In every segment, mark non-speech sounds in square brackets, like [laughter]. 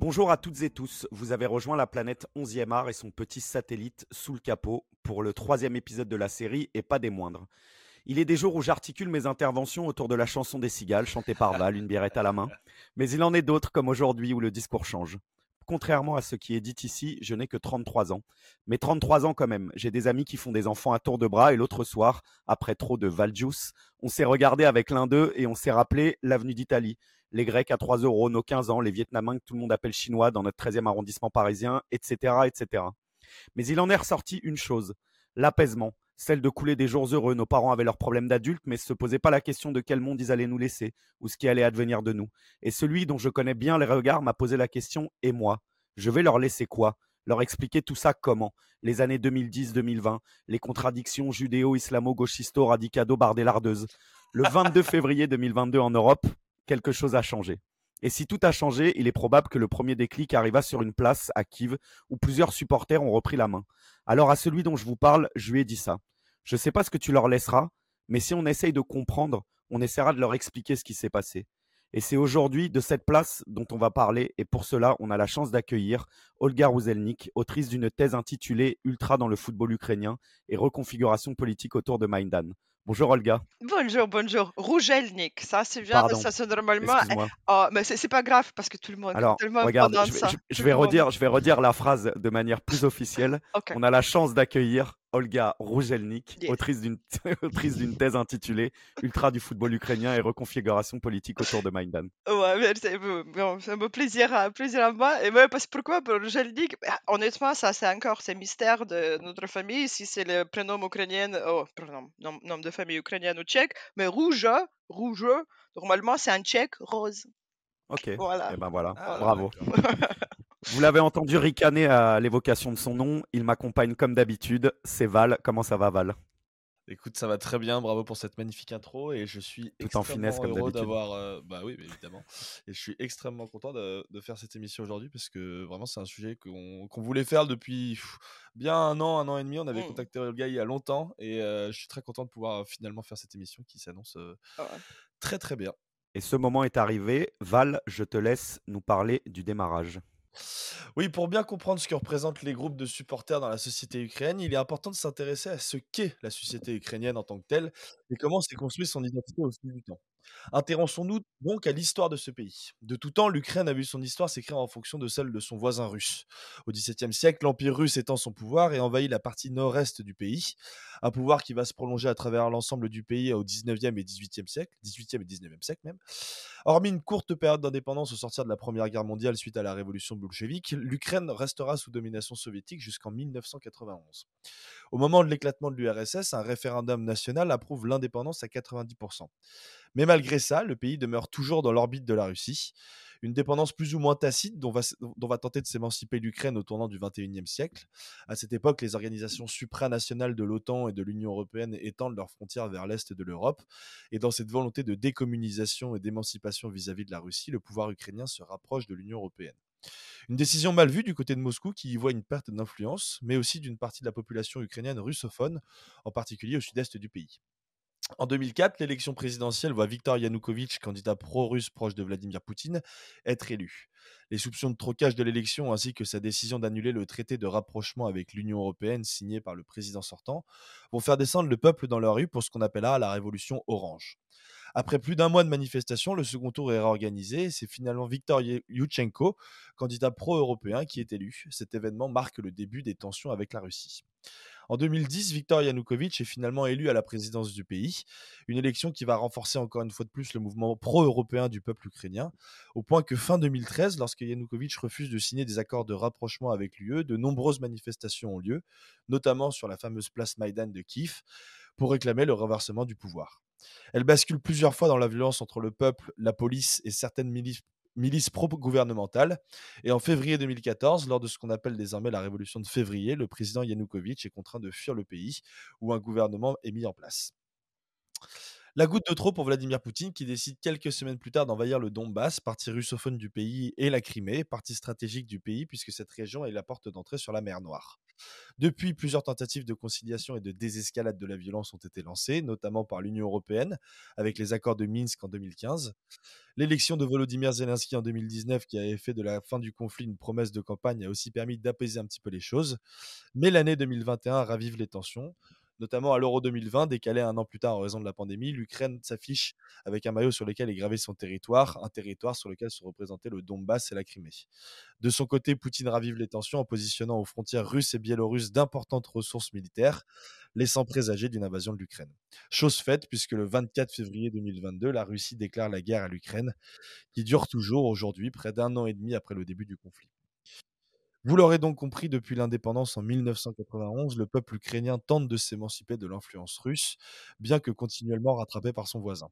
Bonjour à toutes et tous, vous avez rejoint la planète 11e art et son petit satellite sous le capot pour le troisième épisode de la série et pas des moindres. Il est des jours où j'articule mes interventions autour de la chanson des cigales chantée par Val, une biérette à la main, mais il en est d'autres comme aujourd'hui où le discours change. Contrairement à ce qui est dit ici, je n'ai que 33 ans. Mais 33 ans quand même. J'ai des amis qui font des enfants à tour de bras et l'autre soir, après trop de Valjuice, on s'est regardé avec l'un d'eux et on s'est rappelé l'avenue d'Italie. Les Grecs à 3 euros, nos 15 ans, les Vietnamiens que tout le monde appelle chinois dans notre 13e arrondissement parisien, etc., etc. Mais il en est ressorti une chose, l'apaisement, celle de couler des jours heureux. Nos parents avaient leurs problèmes d'adultes, mais ne se posaient pas la question de quel monde ils allaient nous laisser ou ce qui allait advenir de nous. Et celui dont je connais bien les regards m'a posé la question Et moi Je vais leur laisser quoi? Leur expliquer tout ça comment? Les années 2010-2020, les contradictions judéo-islamo-gauchisto-radicado-bardélardeuses. Le 22 février 2022 en Europe, quelque chose a changé. Et si tout a changé, il est probable que le premier déclic arriva sur une place à Kiev où plusieurs supporters ont repris la main. Alors à celui dont je vous parle, je lui ai dit ça. Je ne sais pas ce que tu leur laisseras, mais si on essaye de comprendre, on essaiera de leur expliquer ce qui s'est passé. Et c'est aujourd'hui de cette place dont on va parler, et pour cela, on a la chance d'accueillir Olga Ruzelnik, autrice d'une thèse intitulée Ultra dans le football ukrainien et reconfiguration politique autour de Maïdan. Bonjour Olga. Bonjour, bonjour. Rougelnik, ça c'est bien, ça c'est normalement. Oh, mais c'est pas grave parce que tout le monde. Alors, regarde, je vais, redire, je vais redire la phrase de manière plus officielle. [laughs] On a la chance d'accueillir Olga Rougelnik, autrice d'une [laughs] d'une thèse intitulée Ultra du football ukrainien et reconfiguration politique autour de Maïdan. Ouais, c'est un beau plaisir, à, plaisir à moi. Et moi, parce pourquoi pour Rougelnik bah, Honnêtement, ça c'est encore c'est mystère de notre famille si c'est le prénom ukrainien, oh, prénom, nom, de famille ukrainienne ou tchèque, mais rouge, rouge, normalement c'est un tchèque rose. Ok. Voilà. Et eh ben voilà, ah, bravo. [laughs] Vous l'avez entendu ricaner à l'évocation de son nom. Il m'accompagne comme d'habitude. C'est Val. Comment ça va, Val? Écoute, ça va très bien. Bravo pour cette magnifique intro. Et je suis Tout en finesse, comme heureux d'avoir. Euh, bah oui, évidemment. Et je suis extrêmement content de, faire cette émission aujourd'hui parce que vraiment, c'est un sujet qu'on voulait faire depuis bien un an, un an et demi. On avait mmh. contacté Olga il y a longtemps. Et euh, je suis très content de pouvoir finalement faire cette émission qui s'annonce euh, ah très, très bien. Et ce moment est arrivé. Val, je te laisse nous parler du démarrage. Oui, pour bien comprendre ce que représentent les groupes de supporters dans la société ukrainienne, il est important de s'intéresser à ce qu'est la société ukrainienne en tant que telle et comment s'est construite son identité au fil du temps. Intéressons-nous donc à l'histoire de ce pays. De tout temps, l'Ukraine a vu son histoire s'écrire en fonction de celle de son voisin russe. Au XVIIe siècle, l'Empire russe étend son pouvoir et envahit la partie nord-est du pays, un pouvoir qui va se prolonger à travers l'ensemble du pays au XIXe et XVIIIe siècle, XVIIIe et XIXe siècle même. Hormis une courte période d'indépendance au sortir de la Première Guerre mondiale suite à la révolution bolchevique, l'Ukraine restera sous domination soviétique jusqu'en 1991. Au moment de l'éclatement de l'URSS, un référendum national approuve l'indépendance à 90%. Mais malgré ça, le pays demeure toujours dans l'orbite de la Russie. Une dépendance plus ou moins tacite dont va, va tenter de s'émanciper l'Ukraine au tournant du XXIe siècle. À cette époque, les organisations supranationales de l'OTAN et de l'Union européenne étendent leurs frontières vers l'est de l'Europe. Et dans cette volonté de décommunisation et d'émancipation vis-à-vis de la Russie, le pouvoir ukrainien se rapproche de l'Union européenne. Une décision mal vue du côté de Moscou qui y voit une perte d'influence, mais aussi d'une partie de la population ukrainienne russophone, en particulier au sud-est du pays. En 2004, l'élection présidentielle voit Viktor Yanukovych, candidat pro-russe proche de Vladimir Poutine, être élu. Les soupçons de trocage de l'élection ainsi que sa décision d'annuler le traité de rapprochement avec l'Union européenne signé par le président sortant vont faire descendre le peuple dans la rue pour ce qu'on appellera la révolution orange. Après plus d'un mois de manifestation, le second tour est réorganisé c'est finalement Viktor Yushchenko, candidat pro-européen, qui est élu. Cet événement marque le début des tensions avec la Russie. En 2010, Viktor Yanukovych est finalement élu à la présidence du pays, une élection qui va renforcer encore une fois de plus le mouvement pro-européen du peuple ukrainien, au point que fin 2013, lorsque Yanukovych refuse de signer des accords de rapprochement avec l'UE, de nombreuses manifestations ont lieu, notamment sur la fameuse place Maïdan de Kiev, pour réclamer le renversement du pouvoir. Elle bascule plusieurs fois dans la violence entre le peuple, la police et certaines milices milice pro-gouvernementale. Et en février 2014, lors de ce qu'on appelle désormais la révolution de février, le président Yanukovych est contraint de fuir le pays où un gouvernement est mis en place. La goutte de trop pour Vladimir Poutine qui décide quelques semaines plus tard d'envahir le Donbass, partie russophone du pays, et la Crimée, partie stratégique du pays puisque cette région est la porte d'entrée sur la mer Noire. Depuis, plusieurs tentatives de conciliation et de désescalade de la violence ont été lancées, notamment par l'Union européenne, avec les accords de Minsk en 2015. L'élection de Volodymyr Zelensky en 2019, qui avait fait de la fin du conflit une promesse de campagne, a aussi permis d'apaiser un petit peu les choses. Mais l'année 2021 ravive les tensions notamment à l'Euro 2020, décalé un an plus tard en raison de la pandémie. L'Ukraine s'affiche avec un maillot sur lequel est gravé son territoire, un territoire sur lequel se représentaient le Donbass et la Crimée. De son côté, Poutine ravive les tensions en positionnant aux frontières russes et biélorusses d'importantes ressources militaires, laissant présager d'une invasion de l'Ukraine. Chose faite, puisque le 24 février 2022, la Russie déclare la guerre à l'Ukraine, qui dure toujours aujourd'hui, près d'un an et demi après le début du conflit. Vous l'aurez donc compris, depuis l'indépendance en 1991, le peuple ukrainien tente de s'émanciper de l'influence russe, bien que continuellement rattrapé par son voisin.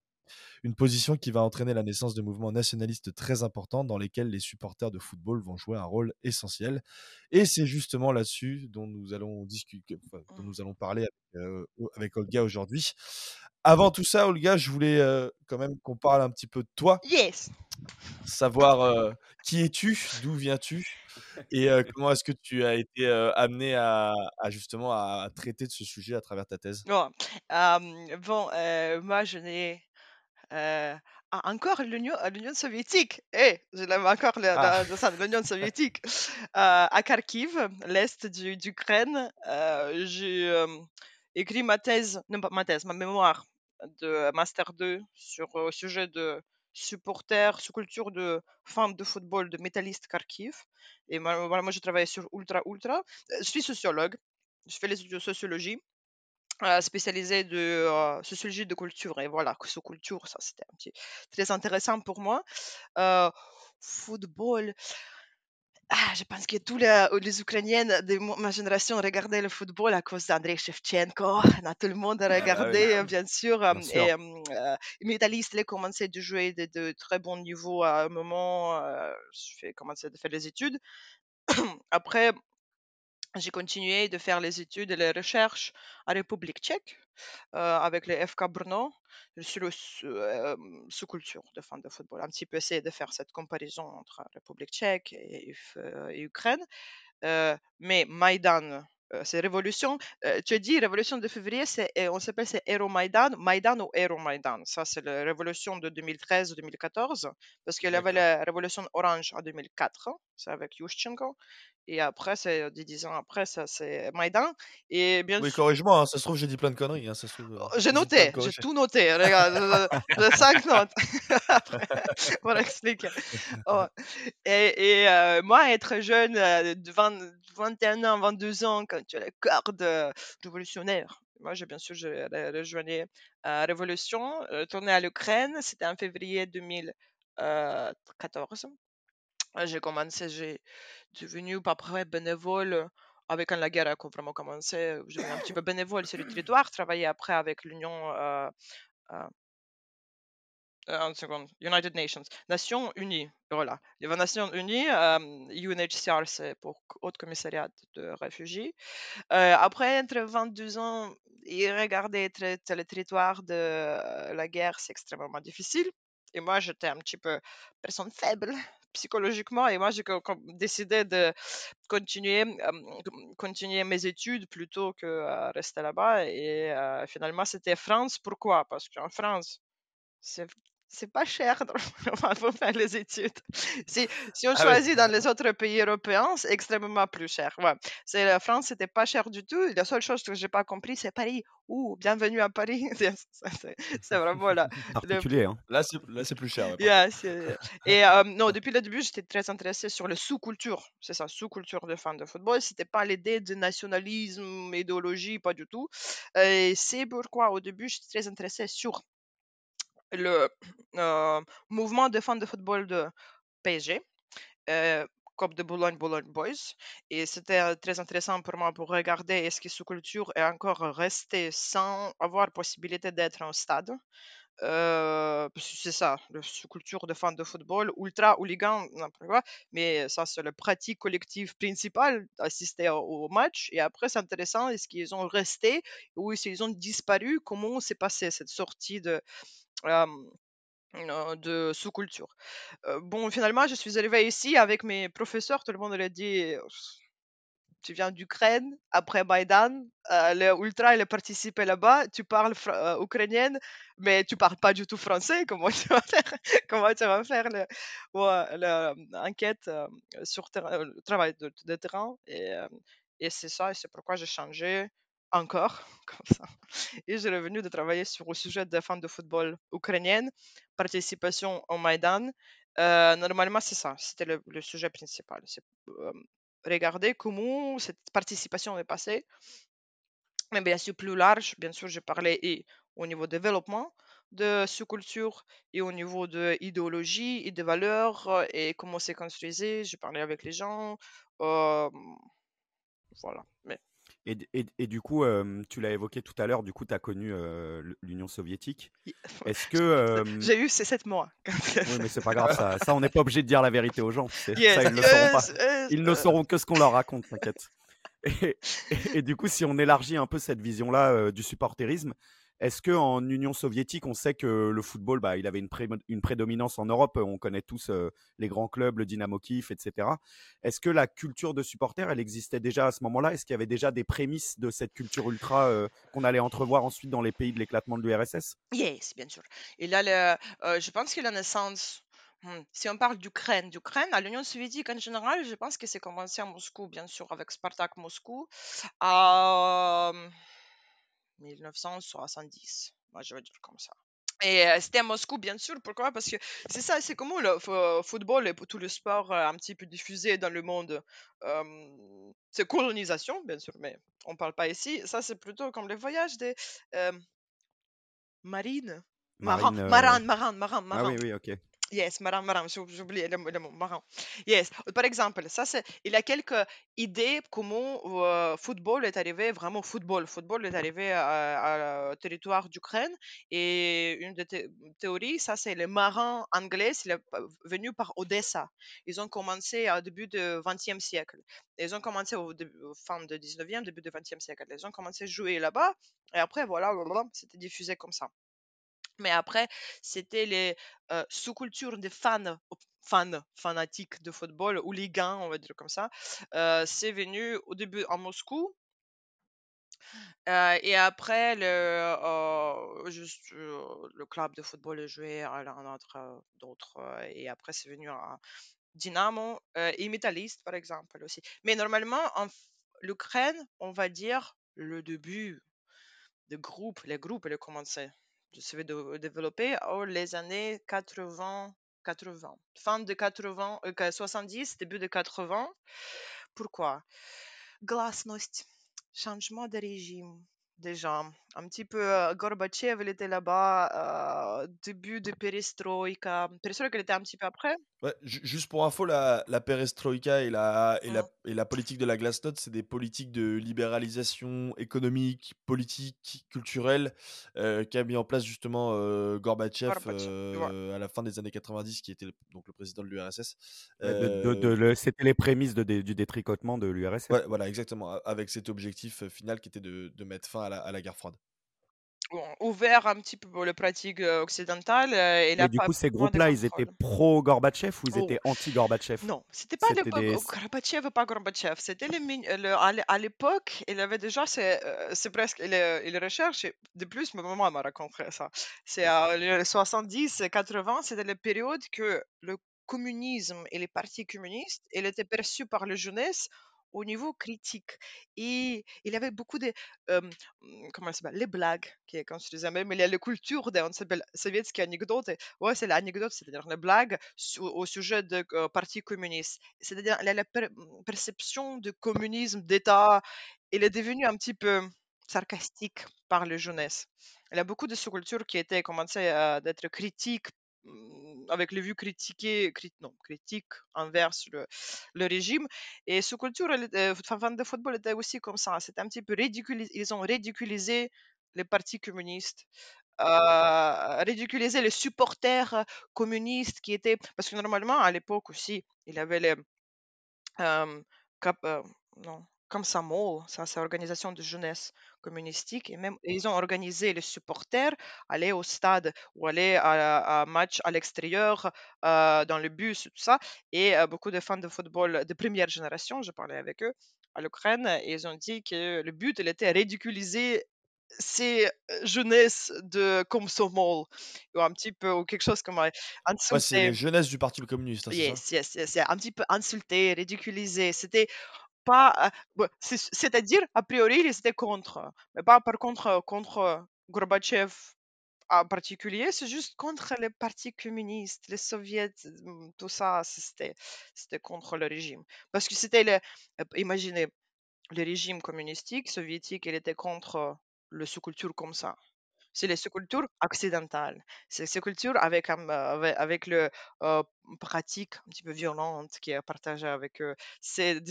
Une position qui va entraîner la naissance de mouvements nationalistes très importants dans lesquels les supporters de football vont jouer un rôle essentiel. Et c'est justement là-dessus dont nous allons discuter, dont nous allons parler avec, euh, avec Olga aujourd'hui. Avant tout ça, Olga, je voulais euh, quand même qu'on parle un petit peu de toi. Yes. Savoir euh, qui es-tu, d'où viens-tu et comment est-ce que tu as été amené à, justement à traiter de ce sujet à travers ta thèse? Bon, bon moi je n'ai encore l'Union, l'Union soviétique. Eh, je l'aime encore ah. l'Union [laughs] soviétique. à Kharkiv, l'est d'Ukraine, j'ai écrit ma thèse, non pas ma thèse, ma mémoire de Master 2 sur au sujet de supporter, sous-culture de femmes de football de métallistes Kharkiv. Et moi, moi, je travaille sur Ultra Ultra. Euh, je suis sociologue. Je fais les études de sociologie. Euh, spécialisée de euh, sociologie de culture et voilà sous-culture ça c'était un petit très intéressant pour moi football ah, je pense que tous les, les Ukrainiennes de ma génération regardaient le football à cause d'Andrei Shevchenko. [laughs] Tout le monde a ah, bah regardé, bien sûr. Bien sûr. Et euh, Métaliste a commencé à jouer de, de, très bon niveau à un moment. Euh, j'ai commencé à faire les études. [clears throat] Après, j'ai continué de faire les études et les recherches en République tchèque euh, avec les FK Brno sur le euh, sous-culture de fans de football. Un petit peu essayer de faire cette comparaison entre République tchèque et, euh, Ukraine. mais Maïdan, c'est révolution. tu as dit révolution de février, c'est, on s'appelle c'est Maïdan, Maïdan ou Maïdan. Ça, c'est la révolution de 2013 ou 2014, parce qu'il y avait la révolution orange en 2004, c'est avec Yushchenko. Et après, c'est dix ans après, ça c'est Maïdan. Et bien Oui, corrige-moi, hein, ça se trouve, j'ai dit plein de conneries. Hein, oh, j'ai noté, j'ai tout noté. Regarde, j'ai cinq notes. [laughs] pour expliquer. [laughs] Oh. Et, et moi, être jeune, de 20, 21 ans, 22 ans, quand tu as le cœur de révolutionnaire, moi, j'ai bien sûr rejoint la Révolution, tourné à l'Ukraine, c'était en février 2014. J'ai commencé, j'ai devenu pas près bénévole avec quand la guerre a vraiment commencé. J'ai un petit peu bénévole sur le [coughs] territoire, travaillé après avec l'Union. Euh, euh, euh seconde, United Nations, Nations Unies, voilà. Les Nations Unies, UNHCR, c'est pour Haute Commissariat de réfugiés. après, entre 22 ans et regarder le territoire de la guerre, c'est extrêmement difficile. Et moi, j'étais un petit peu personne faible [laughs] psychologiquement. Et moi, j'ai décidé de continuer, continuer mes études plutôt que rester là-bas. Et finalement, c'était France. Pourquoi? Parce qu'en France, c'est c'est pas cher [laughs] pour faire les études. Si, si on ah choisit dans les autres pays européens, c'est extrêmement plus cher. Ouais. C'est la France, c'était pas cher du tout. La seule chose que j'ai pas compris, c'est Paris. Ouh, bienvenue à Paris. [laughs] c'est vraiment là. [laughs] Particulier. Hein. Là, c'est plus cher. et euh, non, depuis le début, j'étais très intéressée sur le sous-culture. C'est ça, sous-culture de fans de football. C'était pas l'idée de nationalisme, idéologie, pas du tout. Et c'est pourquoi au début, j'étais très intéressée sur le [clears throat] euh, mouvement de fans de football de PSG, euh, Coupe de Boulogne, Boulogne Boys. Et c'était très intéressant pour moi pour regarder est-ce que ce culture est encore restée sans avoir possibilité d'être en stade. Euh, c'est ça, la culture de fans de football, ultra hooligan, quoi, mais ça c'est la pratique collective principale d'assister au, match. Et après, c'est intéressant, est-ce qu'ils ont resté ou est-ce qu'ils ont disparu, comment s'est passé cette sortie de, de sous-culture. bon, finalement, je suis arrivée ici avec mes professeurs, tout le monde l'a dit, tu viens d'Ukraine, après Maïdan, euh, les ultras, ils participé là-bas, tu parles ukrainienne, mais tu parles pas du tout français, comment [laughs] tu vas faire, comment tu vas faire l'enquête sur le travail de, terrain Et, et c'est ça, et c'est pourquoi j'ai changé encore, [laughs] comme ça. Et j'ai revenu de travailler sur le sujet de fans de football ukrainienne, participation au Maïdan. normalement, c'est ça, c'était le, sujet principal. C'est regarder comment cette participation est passée. Mais bien sûr, plus large, bien sûr, parlais et au niveau développement de sous-culture et au niveau de idéologie et de valeurs euh, et comment c'est construisé. Je parlais avec les gens. voilà. Mais... Et, et, et, du coup, tu l'as évoqué tout à l'heure, du coup, tu as connu l'Union soviétique. [laughs] Est-ce que. J'ai eu ces sept mois. [laughs] oui, mais c'est pas grave, ça, ça on n'est pas obligé de dire la vérité aux gens. ça, ils ne sauront pas. Ils ne sauront que ce qu'on leur raconte, t'inquiète. [laughs] Et, et, du coup, si on élargit un peu cette vision-là du supporterisme, est-ce qu'en Union soviétique, on sait que le football, bah, il avait une, prédominance en Europe On connaît tous les grands clubs, le Dynamo Kiev, etc. Est-ce que la culture de supporter, elle existait déjà à ce moment-là? Est-ce qu'il y avait déjà des prémices de cette culture ultra qu'on allait entrevoir ensuite dans les pays de l'éclatement de l'URSS Yes, bien sûr. Et là, je pense que la naissance hmm, si on parle d'Ukraine, d'Ukraine, à l'Union soviétique en général, je pense que c'est commencé à Moscou, bien sûr, avec Spartak Moscou. 1970, moi je veux dire comme ça. Et c'était à Moscou, bien sûr. Pourquoi? Parce que c'est ça, c'est comment le football et tout le sport un petit peu diffusé dans le monde. c'est colonisation, bien sûr, mais on parle pas ici. Ça, c'est plutôt comme les voyages des marines. Marin, marin, marin, marin, Ah oui, oui, ok. Yes, marin, marin, j'ai oublié le, mot, marin. Yes, par exemple, ça c'est, il y a quelques idées comment le football est arrivé, vraiment football, football est arrivé à, territoire d'Ukraine et une des théories, ça c'est les marins anglais, il est venu par Odessa. Ils ont commencé au début du XXe siècle. Ils ont commencé au, fin du 19e, début du XXe siècle. Ils ont commencé à jouer là-bas et après voilà, c'était diffusé comme ça. Mais après, c'était les sous-cultures des fans, fans fanatiques de football, ou les gains, on va dire comme ça. c'est venu au début à Moscou. et après, le, juste, le club de football est joué à l'un autre d'autres. et après, c'est venu à Dynamo et Metalist, par exemple, aussi. Mais normalement, en l'Ukraine, on va dire le début des groupes, les groupes, ils ont commencé se développer oh, les années 80, 80, fin de 80, 70, euh, début de 80. Pourquoi? Glasnost, changement de régime déjà. Un petit peu, euh, Gorbatchev, était là-bas, euh, début de perestroïka. Perestroïka, il était un petit peu après. Ouais, juste pour info, la, la perestroïka et la, et, la, et la politique de la glasnost, c'est des politiques de libéralisation économique, politique, culturelle euh, qu'a mis en place justement euh, Gorbatchev, euh, à la fin des années 90, qui était donc le président de l'URSS. De, C'était les prémices du détricotement de l'URSS. Ouais, voilà, exactement, avec cet objectif final qui était de, de mettre fin à la, à la guerre froide ouvert un petit peu pour les pratiques occidentales. Et, là, du coup, ces groupes-là, ils étaient pro-Gorbatchev ou ils étaient oh. anti-Gorbatchev? Non, c'était pas le des... Gorbatchev pas Gorbatchev. C'était le, à l'époque, il avait déjà, c'est presque, il, il recherche, de plus, ma maman m'a raconté ça. C'est les 70, 80, c'était la période que le communisme et les partis communistes, il était perçu par la jeunesse au niveau critique. Et il avait beaucoup de, comment ça s'appelle, les blagues, qui est construisait même, il y a la culture de, on s'appelle, soviétique anecdote. Ouais, c'est l'anecdote, c'est-à-dire les blagues au sujet de parti communiste. C'est-à-dire, la, mmh, perception du communisme d'État, il est devenu un petit peu sarcastique par la jeunesse. Il y a beaucoup de sous-cultures qui étaient commencé à être critiques Mmh, avec les vues critiquées, non, critiques envers le, régime. Et ce culture, euh, fan de football était aussi comme ça. C'était un petit peu ridiculisé. Ils ont ridiculisé les partis communistes. Euh, ridiculisé les supporters communistes qui étaient parce que normalement à l'époque aussi il y avait les euh, euh, non, comme ça, ça c'est organisation de jeunesse communistique, et même ils ont organisé les supporters aller au stade ou aller à, un match à l'extérieur, euh, dans le bus, tout ça. Et euh, beaucoup de fans de football de première génération, je parlais avec eux, à l'Ukraine et ils ont dit que le but, il était ridiculiser ces jeunesses de Komsomol ou un petit peu ou quelque chose comme ouais, c'est les jeunesses du Parti communiste. Hein, yes, yes, yes, un petit peu insulté, ridiculisé. C'était pas, c'est-à-dire a priori ils étaient contre, mais pas par contre contre Gorbatchev en particulier, c'est juste contre les partis communistes, les soviets, mmh, tout ça, c'était, contre le régime. Parce que c'était, le, imaginez, le régime communistique, soviétique, il était contre le sous-culture comme ça. C'est les sous-cultures occidentales. C'est les sous-cultures avec, avec, le pratique un petit peu violente qui est partagée avec eux. C'est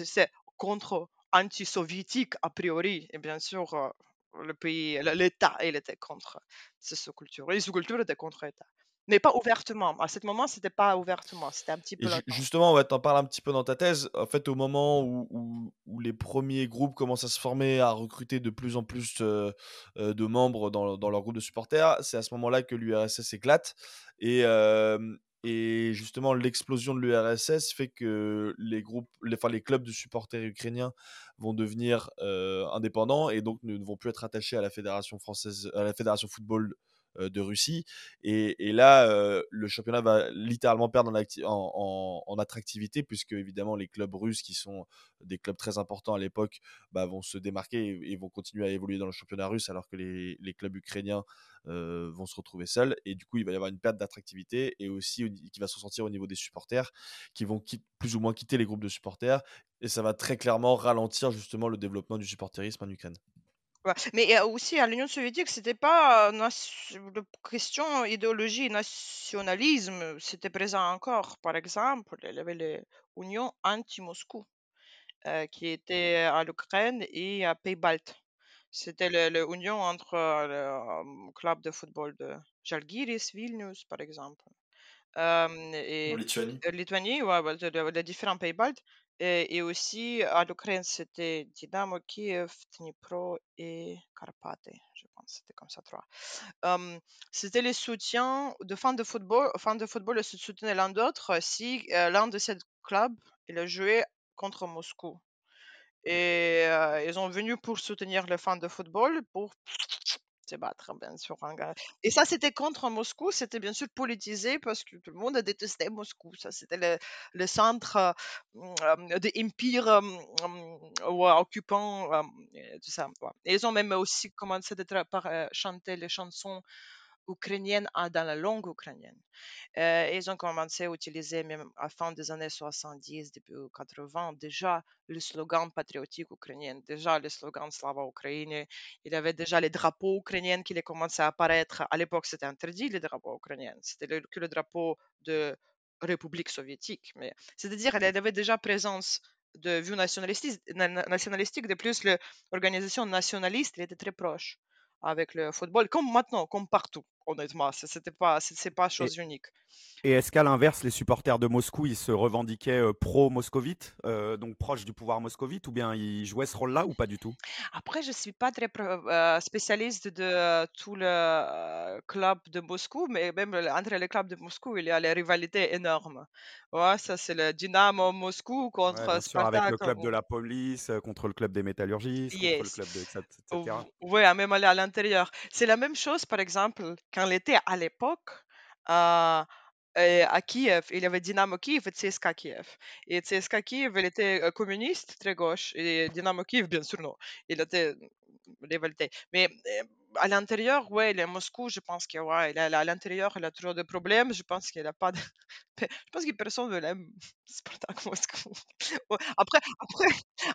contre anti-soviétique a priori. Et bien sûr, le pays, l'État, il était contre ces sous-cultures. Les sous-cultures étaient contre l'État. Mais pas ouvertement. À ce moment, c'était pas ouvertement. C'était un petit peu. justement, ouais, t'en parles un petit peu dans ta thèse. En fait, au moment où, où, les premiers groupes commencent à se former, à recruter de plus en plus de membres dans, dans, leur groupe de supporters, c'est à ce moment-là que l'URSS éclate. Et, et justement, l'explosion de l'URSS fait que les groupes, les, enfin, clubs de supporters ukrainiens vont devenir indépendants et donc ne vont plus être attachés à la fédération française, à la fédération football de Russie. Et, là, le championnat va littéralement perdre en, attractivité, puisque évidemment les clubs russes, qui sont des clubs très importants à l'époque, bah, vont se démarquer et, vont continuer à évoluer dans le championnat russe, alors que les, les clubs ukrainiens vont se retrouver seuls. Et du coup, il va y avoir une perte d'attractivité et aussi qui va se ressentir au niveau des supporters, qui vont plus ou moins quitter les groupes de supporters. Et ça va très clairement ralentir justement le développement du supporterisme en Ukraine. Mais aussi à l'Union soviétique, c'était pas la question idéologie nationalisme, c'était présent encore. Par exemple, il y avait l'Union anti-Moscou qui était à l'Ukraine et à Pays-Baltes. C'était l'union entre le club de football de Jalgiris, Vilnius, par exemple. et Lituanie. Lituanie, ouais, les différents pays baltes. Et, aussi à l'Ukraine, c'était Dynamo Kiev, Dnipro et Karpaty, je pense, c'était comme ça trois. c'était les soutiens de fans de football. Fans de football se soutenaient l'un d'autre si l'un de ces clubs il a joué contre Moscou. Et ils sont venus pour soutenir les fans de football, pour battre, bien sûr. Et ça, c'était contre Moscou, c'était bien sûr politisé parce que tout le monde détestait Moscou. Ça, c'était le, le, centre euh, de l'empire occupant, tout ça. Ils ont même aussi commencé à chanter les chansons ukrainienne dans la langue ukrainienne. Euh, ils ont commencé à utiliser même à fin des années 70, début 80, déjà le slogan patriotique ukrainien, déjà le slogan Slava Ukraine. Il y avait déjà les drapeaux ukrainiens qui commençaient à apparaître. À l'époque, c'était interdit les drapeaux ukrainiens. C'était que le drapeau de République soviétique. Mais c'est-à-dire, il y avait déjà présence de vue nationalistique, nationalistique. De plus, l'organisation nationaliste était très proche avec le football, comme maintenant, comme partout, honnêtement. C'était pas, c'est pas chose unique. Et est-ce qu'à l'inverse, les supporters de Moscou, ils se revendiquaient euh, pro-moscovite, euh, donc proches du pouvoir moscovite, ou bien ils jouaient ce rôle-là ou pas du tout? Après, je suis pas très euh, spécialiste de tout le club de Moscou, mais même entre les clubs de Moscou, il y a les rivalités énormes. Ouais, ça c'est le Dynamo Moscou contre ouais, Spartak. avec le club de la police, contre le club des métallurgistes, contre le club de etc. Oui, même aller à l'intérieur. C'est la même chose, par exemple, quand il était à l'époque à Kiev, il y avait Dynamo Kiev et CSKA Kiev. Et CSKA Kiev, il était communiste, très gauche, et Dynamo Kiev, bien sûr, non. Il était. Mais à l'intérieur, ouais, il est à Moscou, je pense qu'il ouais, à l'intérieur, il a toujours des problèmes. Je pense qu'il a pas de... [laughs] Je pense que personne ne l'aime, [laughs] Spartak Moscou. [laughs] Après, après,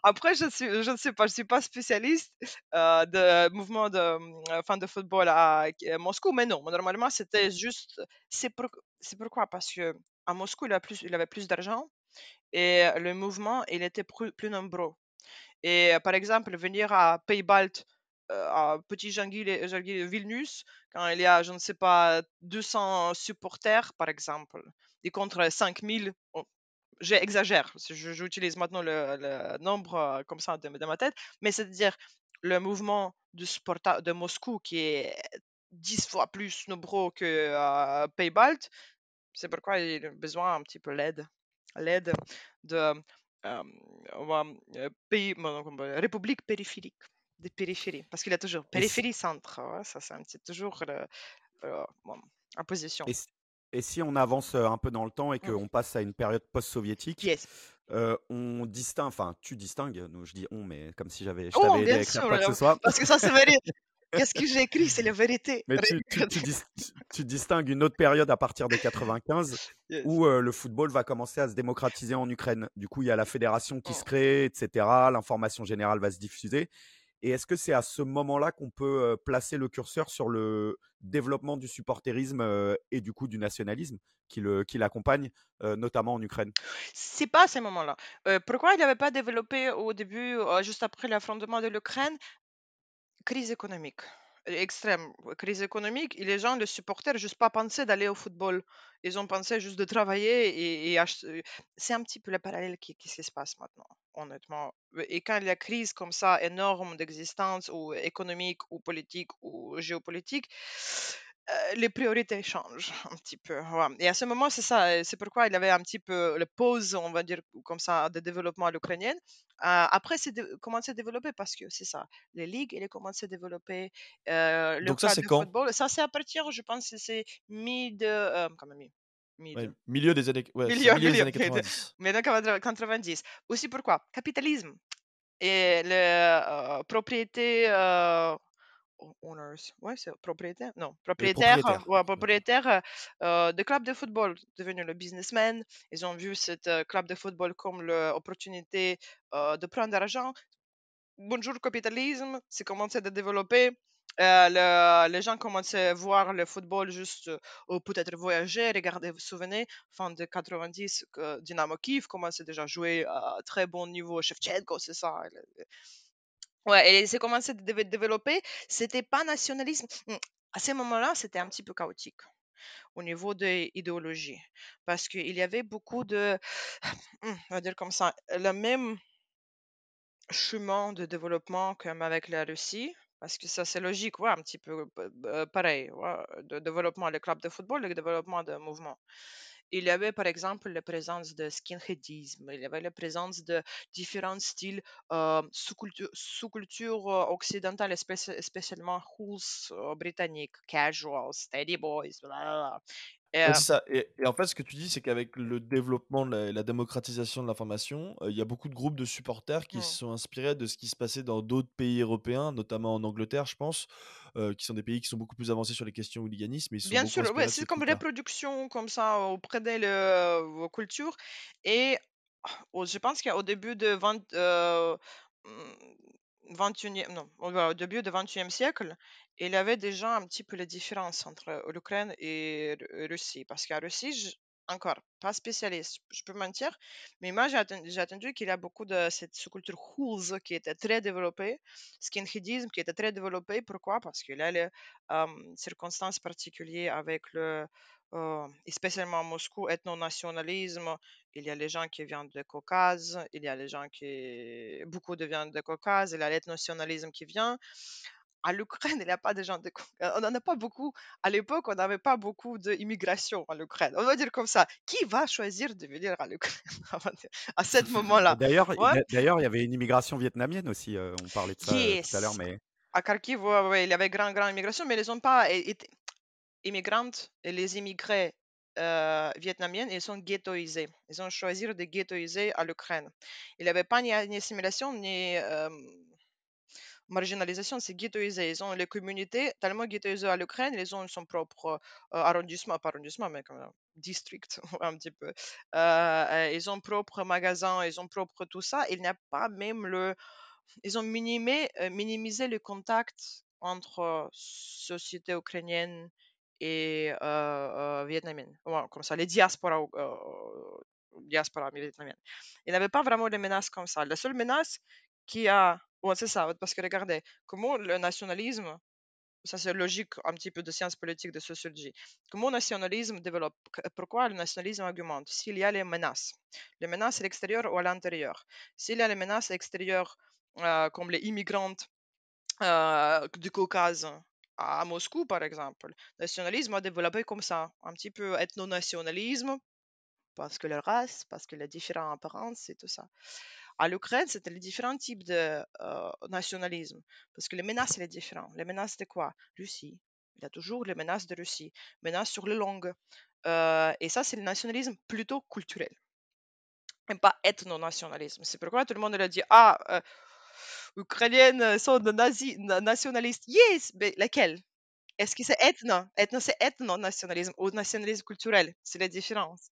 après je, suis, je ne sais pas, je suis pas spécialiste euh, de mouvement de euh, de football à, Moscou, mais non, normalement, c'était juste... C'est pour, pourquoi? Parce que à Moscou, il, a plus, il avait plus d'argent et le mouvement, il était plus, plus nombreux. Et par exemple, venir à Pays-Baltes à Petit Jangil et Vilnius, quand il y a, je ne sais pas, 200 supporters, par exemple, et contre 5000, j'exagère, j'utilise maintenant le, nombre comme ça de, ma tête, mais c'est-à-dire le mouvement du de Moscou qui est 10 fois plus nombreux que à Pays-Baltes, c'est pourquoi il a besoin un petit peu l'aide l'aide de euh, euh, république périphérique, des périphéries, parce qu'il a toujours périphérie, centre, ça c'est toujours en position. Et si, on avance un peu dans le temps et mmh. qu'on passe à une période post-soviétique, on distingue, enfin tu distingues, je dis on, mais comme si j'avais, je oh, t'avais aidé à quoi que ce soit. Parce que ça c'est vrai. Qu'est-ce que j'ai [laughs] écrit? C'est la vérité. Mais tu, distingues une autre période à partir de 95 où euh, le football va commencer à se démocratiser en Ukraine. Du coup, il y a la fédération qui se oh. crée, etc. L'information générale va se diffuser. Et est-ce que c'est à ce moment-là qu'on peut placer le curseur sur le développement du supporterisme et du coup du nationalisme qui l'accompagne, notamment en Ukraine? C'est pas à ce moment-là. pourquoi il n'avait pas développé au début, juste après l'affrontement de l'Ukraine? Crise économique, extrême, crise économique et les gens, les supporters, juste pas pensé d'aller au football. Ils ont pensé juste de travailler et c'est un petit peu le parallèle qui qui se passe maintenant, honnêtement. et quand il y a crise comme ça énorme d'existence ou économique ou politique ou géopolitique euh, les priorités changent [laughs] un petit peu. Et à ce moment, c'est ça. C'est pourquoi il avait un petit peu le pause, on va dire, comme ça, de développement à l'ukrainienne. Euh, après, c'est commencé à développer parce que c'est ça. Les ligues, il a commencé à développer. Euh, le Donc, ça, c'est quand? football. Ça, c'est à partir, je pense, c'est mid. quand même, milieu des années, ouais, milieu, milieu des années 90. [laughs] Mais 90. Aussi pourquoi? Capitalisme et la propriété owners, ouais, c'est propriétaire, non, propriétaire, ouais, propriétaire euh, de club de football, devenu le businessman. Ils ont vu cette club de football comme l'opportunité de prendre de l'argent. Bonjour capitalisme, c'est commencé à développer. Euh, les gens commençaient à voir le football juste ou peut-être voyager, regarder, vous souvenez, fin de 90, Dynamo Kiev commençait déjà à jouer à très bon niveau, Shevchenko, c'est ça. Ouais, et c'est commencé à se développer. C'était pas nationalisme. Mmh, à ce moment-là, c'était un petit peu chaotique au niveau de l'idéologie. Parce qu'il y avait beaucoup de, mmh, on va dire comme ça, le même chemin de développement comme avec la Russie. Parce que ça, c'est logique, ouais, un petit peu pareil. Ouais, de développement des clubs de football, le développement de mouvements il y avait par exemple la présence de skinheadisme, il y avait la présence de différents styles euh, sous-cultures euh, occidentales, spécialement hools euh, britanniques, casuals, steady boys, blablabla. Et, ça. Et, en fait, ce que tu dis, c'est qu'avec le développement, la, la démocratisation de l'information, il y a beaucoup de groupes de supporters qui mmh. se sont inspirés de ce qui se passait dans d'autres pays européens, notamment en Angleterre, je pense, qui sont des pays qui sont beaucoup plus avancés sur les questions hooliganisme. Bien sûr, ouais, c'est comme reproduction, comme ça, auprès de vos cultures. Et oh, je pense qu'au début de 20, 21e, mmh, non, au début du 21e siècle, il y avait déjà un petit peu la différence entre l'Ukraine et la Russie. Parce qu'à Russie, encore pas spécialiste, je peux mentir, mais moi j'ai entendu, qu'il y a beaucoup de cette sous-culture Hools qui était très développée, skinheadisme qui était très développé. Pourquoi? Parce qu'il y a les circonstances particulières avec le, et spécialement à Moscou, ethno-nationalisme. Il y a les gens qui viennent de Caucase, il y a les gens qui, beaucoup de viennent de Caucase, il y a l'ethno-nationalisme qui vient à l'Ukraine, il n'y a pas de gens de... On n'en a pas beaucoup. À l'époque, on n'avait pas beaucoup d'immigration à l'Ukraine. On va dire comme ça. Qui va choisir de venir à l'Ukraine [laughs] à ce [laughs] moment-là? D'ailleurs, d'ailleurs, il y avait une immigration vietnamienne aussi. Euh, on parlait de ça euh, tout à l'heure, mais à Kharkiv, il y avait grande, grande immigration, mais ils n'ont pas été immigrantes et les immigrés euh, vietnamiens, ils sont ghettoisés. Ils ont choisi de ghettoiser à l'Ukraine. Il n'y avait pas ni, assimilation ni marginalisation, c'est ghettoisé. Ils ont les communautés tellement ghettoisées à l'Ukraine, ils ont son propre euh, arrondissement, pas arrondissement, mais comme district, [laughs] un petit peu. Euh, ils ont propre magasin, ils ont propre tout ça. Il n'y pas même le. Ils ont minimé, euh, minimisé le contact entre société ukrainienne et vietnamienne. comme ça, les diasporas, diaspora vietnamienne. Il n'y avait pas vraiment de menaces comme ça. La seule menace qui a Ouais, c'est ça, parce que regardez, comment le nationalisme, ça c'est logique un petit peu de sciences politiques, de sociologie, comment le nationalisme développe, pourquoi le nationalisme augmente? S'il y a les menaces, les menaces à l'extérieur ou à l'intérieur. S'il y a les menaces extérieures, euh, comme les immigrants euh, du Caucase à Moscou, par exemple, le nationalisme a développé comme ça, un petit peu ethno-nationalisme, parce que leur race, parce que les différentes apparences et tout ça. À l'Ukraine, c'était les différents types de euh, nationalisme, parce que les menaces, sont différentes. Les menaces de quoi? Russie. Il y a toujours les menaces de Russie, menaces sur les langues. Euh, et ça, c'est le nationalisme plutôt culturel, et pas ethno-nationalisme. C'est pourquoi tout le monde a dit Ah, euh, Ukrainiennes sont nazis, nationalistes. Yes, mais laquelle? Est-ce que c'est ethno? Ethno, c'est ethno-nationalisme ou nationalisme culturel? C'est la différence.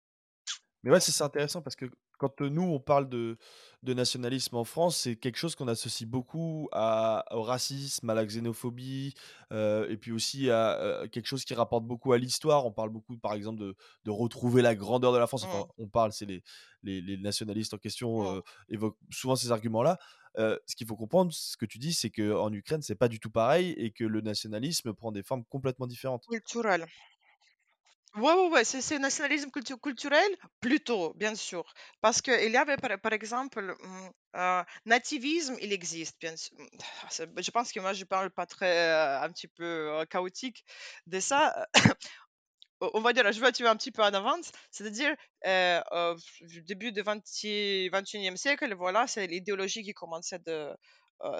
Mais ouais, c'est intéressant parce que quand nous, on parle de, de nationalisme en France, c'est quelque chose qu'on associe beaucoup à, au racisme, à la xénophobie, et puis aussi à, quelque chose qui rapporte beaucoup à l'histoire. On parle beaucoup, par exemple, de, de retrouver la grandeur de la France. Enfin, mmh. on parle, c'est les, les, les, nationalistes en question mmh. évoquent souvent ces arguments-là. ce qu'il faut comprendre, ce que tu dis, c'est qu'en Ukraine, c'est pas du tout pareil et que le nationalisme prend des formes complètement différentes. Culturel. Ouais, ouais, ouais, c'est nationalisme culturel, plutôt, bien sûr. Parce qu'il y avait, par, exemple, hum, euh, nativisme, il existe, bien sûr. Hum, je pense que moi, je parle pas très, euh, un petit peu euh, chaotique de ça. [coughs] On va dire, je vais tuer un petit peu en avance, c'est-à-dire, début du 20 21e siècle, voilà, c'est l'idéologie qui commençait de,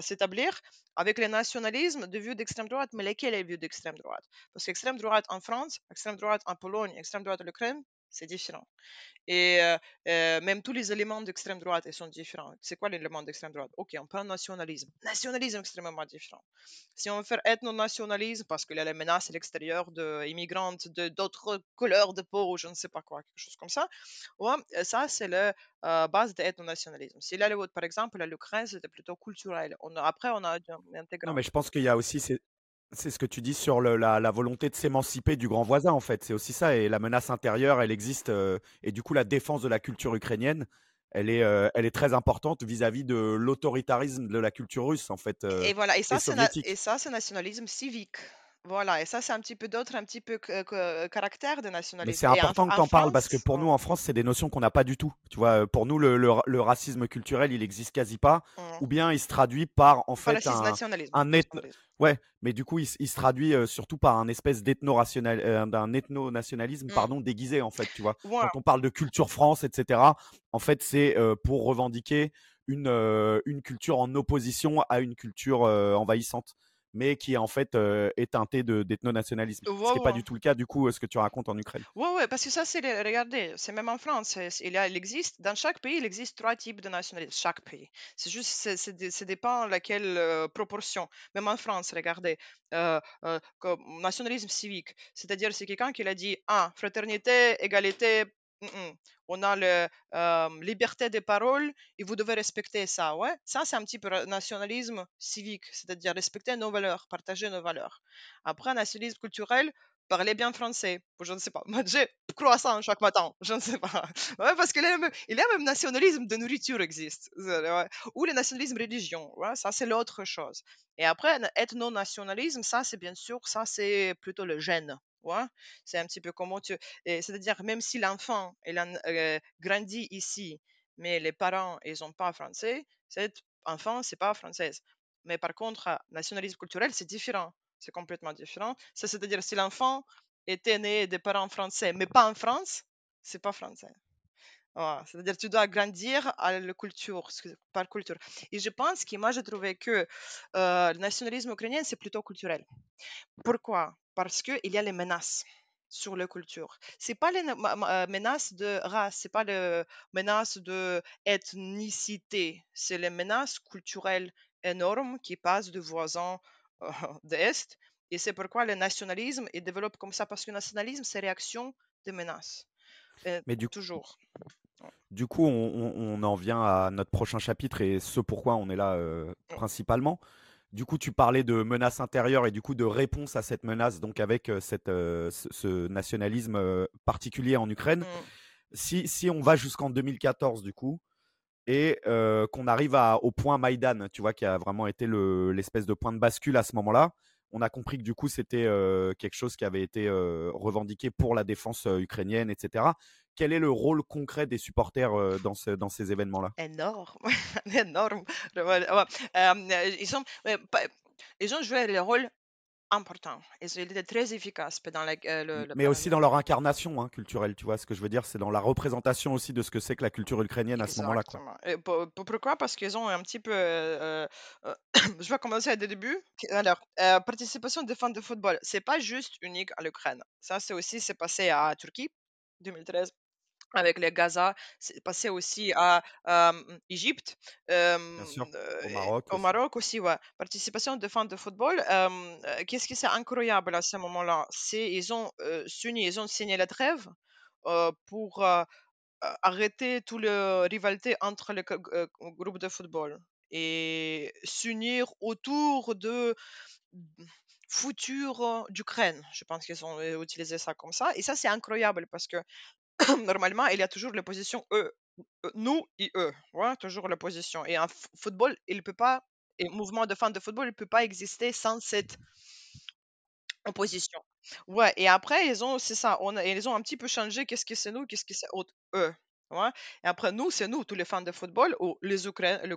s'établir avec les nationalismes de vue d'extrême droite, mais lesquels les vues d'extrême droite? Parce qu'extrême droite en France, extrême droite en Pologne, extrême droite en Ukraine, c'est différent. Et euh, euh, même tous les éléments d'extrême droite ils sont différents. C'est quoi l'élément d'extrême droite? Ok, on prend nationalisme. Nationalisme extrêmement différent. Si on veut faire ethno-nationalisme, parce qu'il y a les menaces à l'extérieur d'immigrantes, d'autres couleurs de peau, ou je ne sais pas quoi, quelque chose comme ça, ouais, ça c'est la base de l'ethno-nationalisme. Si là, par exemple, l'Ukraine, c'était plutôt culturel. On après, on a intégré. Non, mais je pense qu'il y a aussi c'est ce que tu dis sur la, volonté de s'émanciper du grand voisin, en fait. C'est aussi ça. Et la menace intérieure, elle existe. Euh, et du coup, la défense de la culture ukrainienne, elle est, euh, elle est très importante vis-à-vis de l'autoritarisme de la culture russe, en fait. et euh, voilà. Et ça, c'est nationalisme civique. Voilà, et ça, c'est un petit peu d'autres, un petit peu caractère de nationalisme. Mais c'est important que tu en parles parce que pour nous, en France, c'est des notions qu'on n'a pas du tout. Tu vois, pour nous, le, racisme culturel, il existe quasi pas, mmh. ou bien il se traduit par en fait un, un ethno... Ouais, mais du coup, il, se traduit surtout par un espèce d'ethno-nationalisme, euh, d'un ethno-nationalisme, mmh. pardon, déguisé en fait. Tu vois, quand on parle de culture France, etc. En fait, c'est pour revendiquer une, une culture en opposition à une culture envahissante mais qui en fait est teinté d'ethno-nationalisme. ce qui n'est pas du tout le cas du coup ce que tu racontes en Ukraine. Oui, ouais, parce que ça c'est, regardez, c'est même en France, il, il existe, dans chaque pays il existe trois types de nationalisme, chaque pays. C'est juste, c'est, dépend laquelle proportion. Même en France, regardez, nationalisme civique, c'est-à-dire c'est quelqu'un qui a dit, ah, fraternité, égalité, on a la liberté de parole et vous devez respecter ça. Ouais, ça c'est un petit peu nationalisme civique, c'est-à-dire respecter nos valeurs, partager nos valeurs. Après, nationalisme culturel, parler bien français. Je ne sais pas, [laughs] manger croissant chaque matin. Je ne sais pas. [laughs] Parce qu'il y a même, il y a même nationalisme de nourriture existe. Ou le nationalisme religion. Ça c'est l'autre chose. Et après, ethno-nationalisme, ça c'est bien sûr, ça c'est plutôt le gène. C'est un petit peu comment tu. C'est-à-dire, même si l'enfant il euh, grandi ici, mais les parents ils sont pas français, cet enfant c'est pas française. Mais par contre, nationalisme culturel c'est différent, c'est complètement différent. C'est-à-dire, si l'enfant était né des parents français, mais pas en France, c'est pas français. C'est-à-dire tu dois grandir à culture, par culture. Et je pense que moi, j'ai trouvé que euh, le nationalisme ukrainien, c'est plutôt culturel. Pourquoi? Parce qu'il y a les menaces sur la culture. C'est pas les euh, menaces de race, c'est pas les menaces de c'est les menaces culturelles énormes qui passent de voisins euh, d'Est. Et c'est pourquoi le nationalisme est développé comme ça, parce que le nationalisme, c'est réaction des menaces. Mais du toujours. Du coup, on, en vient à notre prochain chapitre et ce pourquoi on est là euh, principalement. Du coup, tu parlais de menace intérieure et du coup de réponse à cette menace, donc avec euh, cette, euh, ce, nationalisme particulier en Ukraine. Mm. Si, si, on va jusqu'en 2014, du coup, et qu'on arrive à, au point Maïdan, tu vois, qui a vraiment été l'espèce de point de bascule à ce moment-là, on a compris que du coup, c'était quelque chose qui avait été revendiqué pour la défense ukrainienne, etc. Quel est le rôle concret des supporters dans, ces événements-là? Énorme, [laughs] énorme. ils ont joué le rôle important. Ils étaient très efficaces pendant la, euh, le, Mais aussi dans leur incarnation hein, culturelle, tu vois ce que je veux dire, c'est dans la représentation aussi de ce que c'est que la culture ukrainienne à ce moment-là. Et pour- pour- pourquoi? Parce qu'ils ont un petit peu. euh, euh, [coughs] je vais commencer dès le début. Alors, euh, participation des fans de football, c'est pas juste unique à l'Ukraine. Ça, c'est aussi c'est passé à Turquie 2013 avec les Gaza, c'est passé aussi à Égypte, euh, Bien sûr, euh, au Maroc au aussi. Maroc aussi, ouais. Participation de fans de football. euh, Qu'est-ce qui c'est incroyable à ce moment-là? C'est ils ont s'uni, ils ont signé la trêve pour arrêter toute la rivalité entre les groupes de football et s'unir autour de futur euh, d'Ukraine. Je pense qu'ils ont utilisé ça comme ça. Et ça, c'est incroyable parce que [coughs] normalement, il y a toujours l'opposition eux, euh, nous et eux. Ouais, toujours l'opposition. Et en f- football, il peut pas, et mouvement de fans de football, il peut pas exister sans cette opposition. Ouais, et après, ils ont, c'est ça, on ils ont un petit peu changé qu'est-ce que c'est nous, qu'est-ce que c'est eux. Et après, nous, c'est nous, tous les fans de football, les,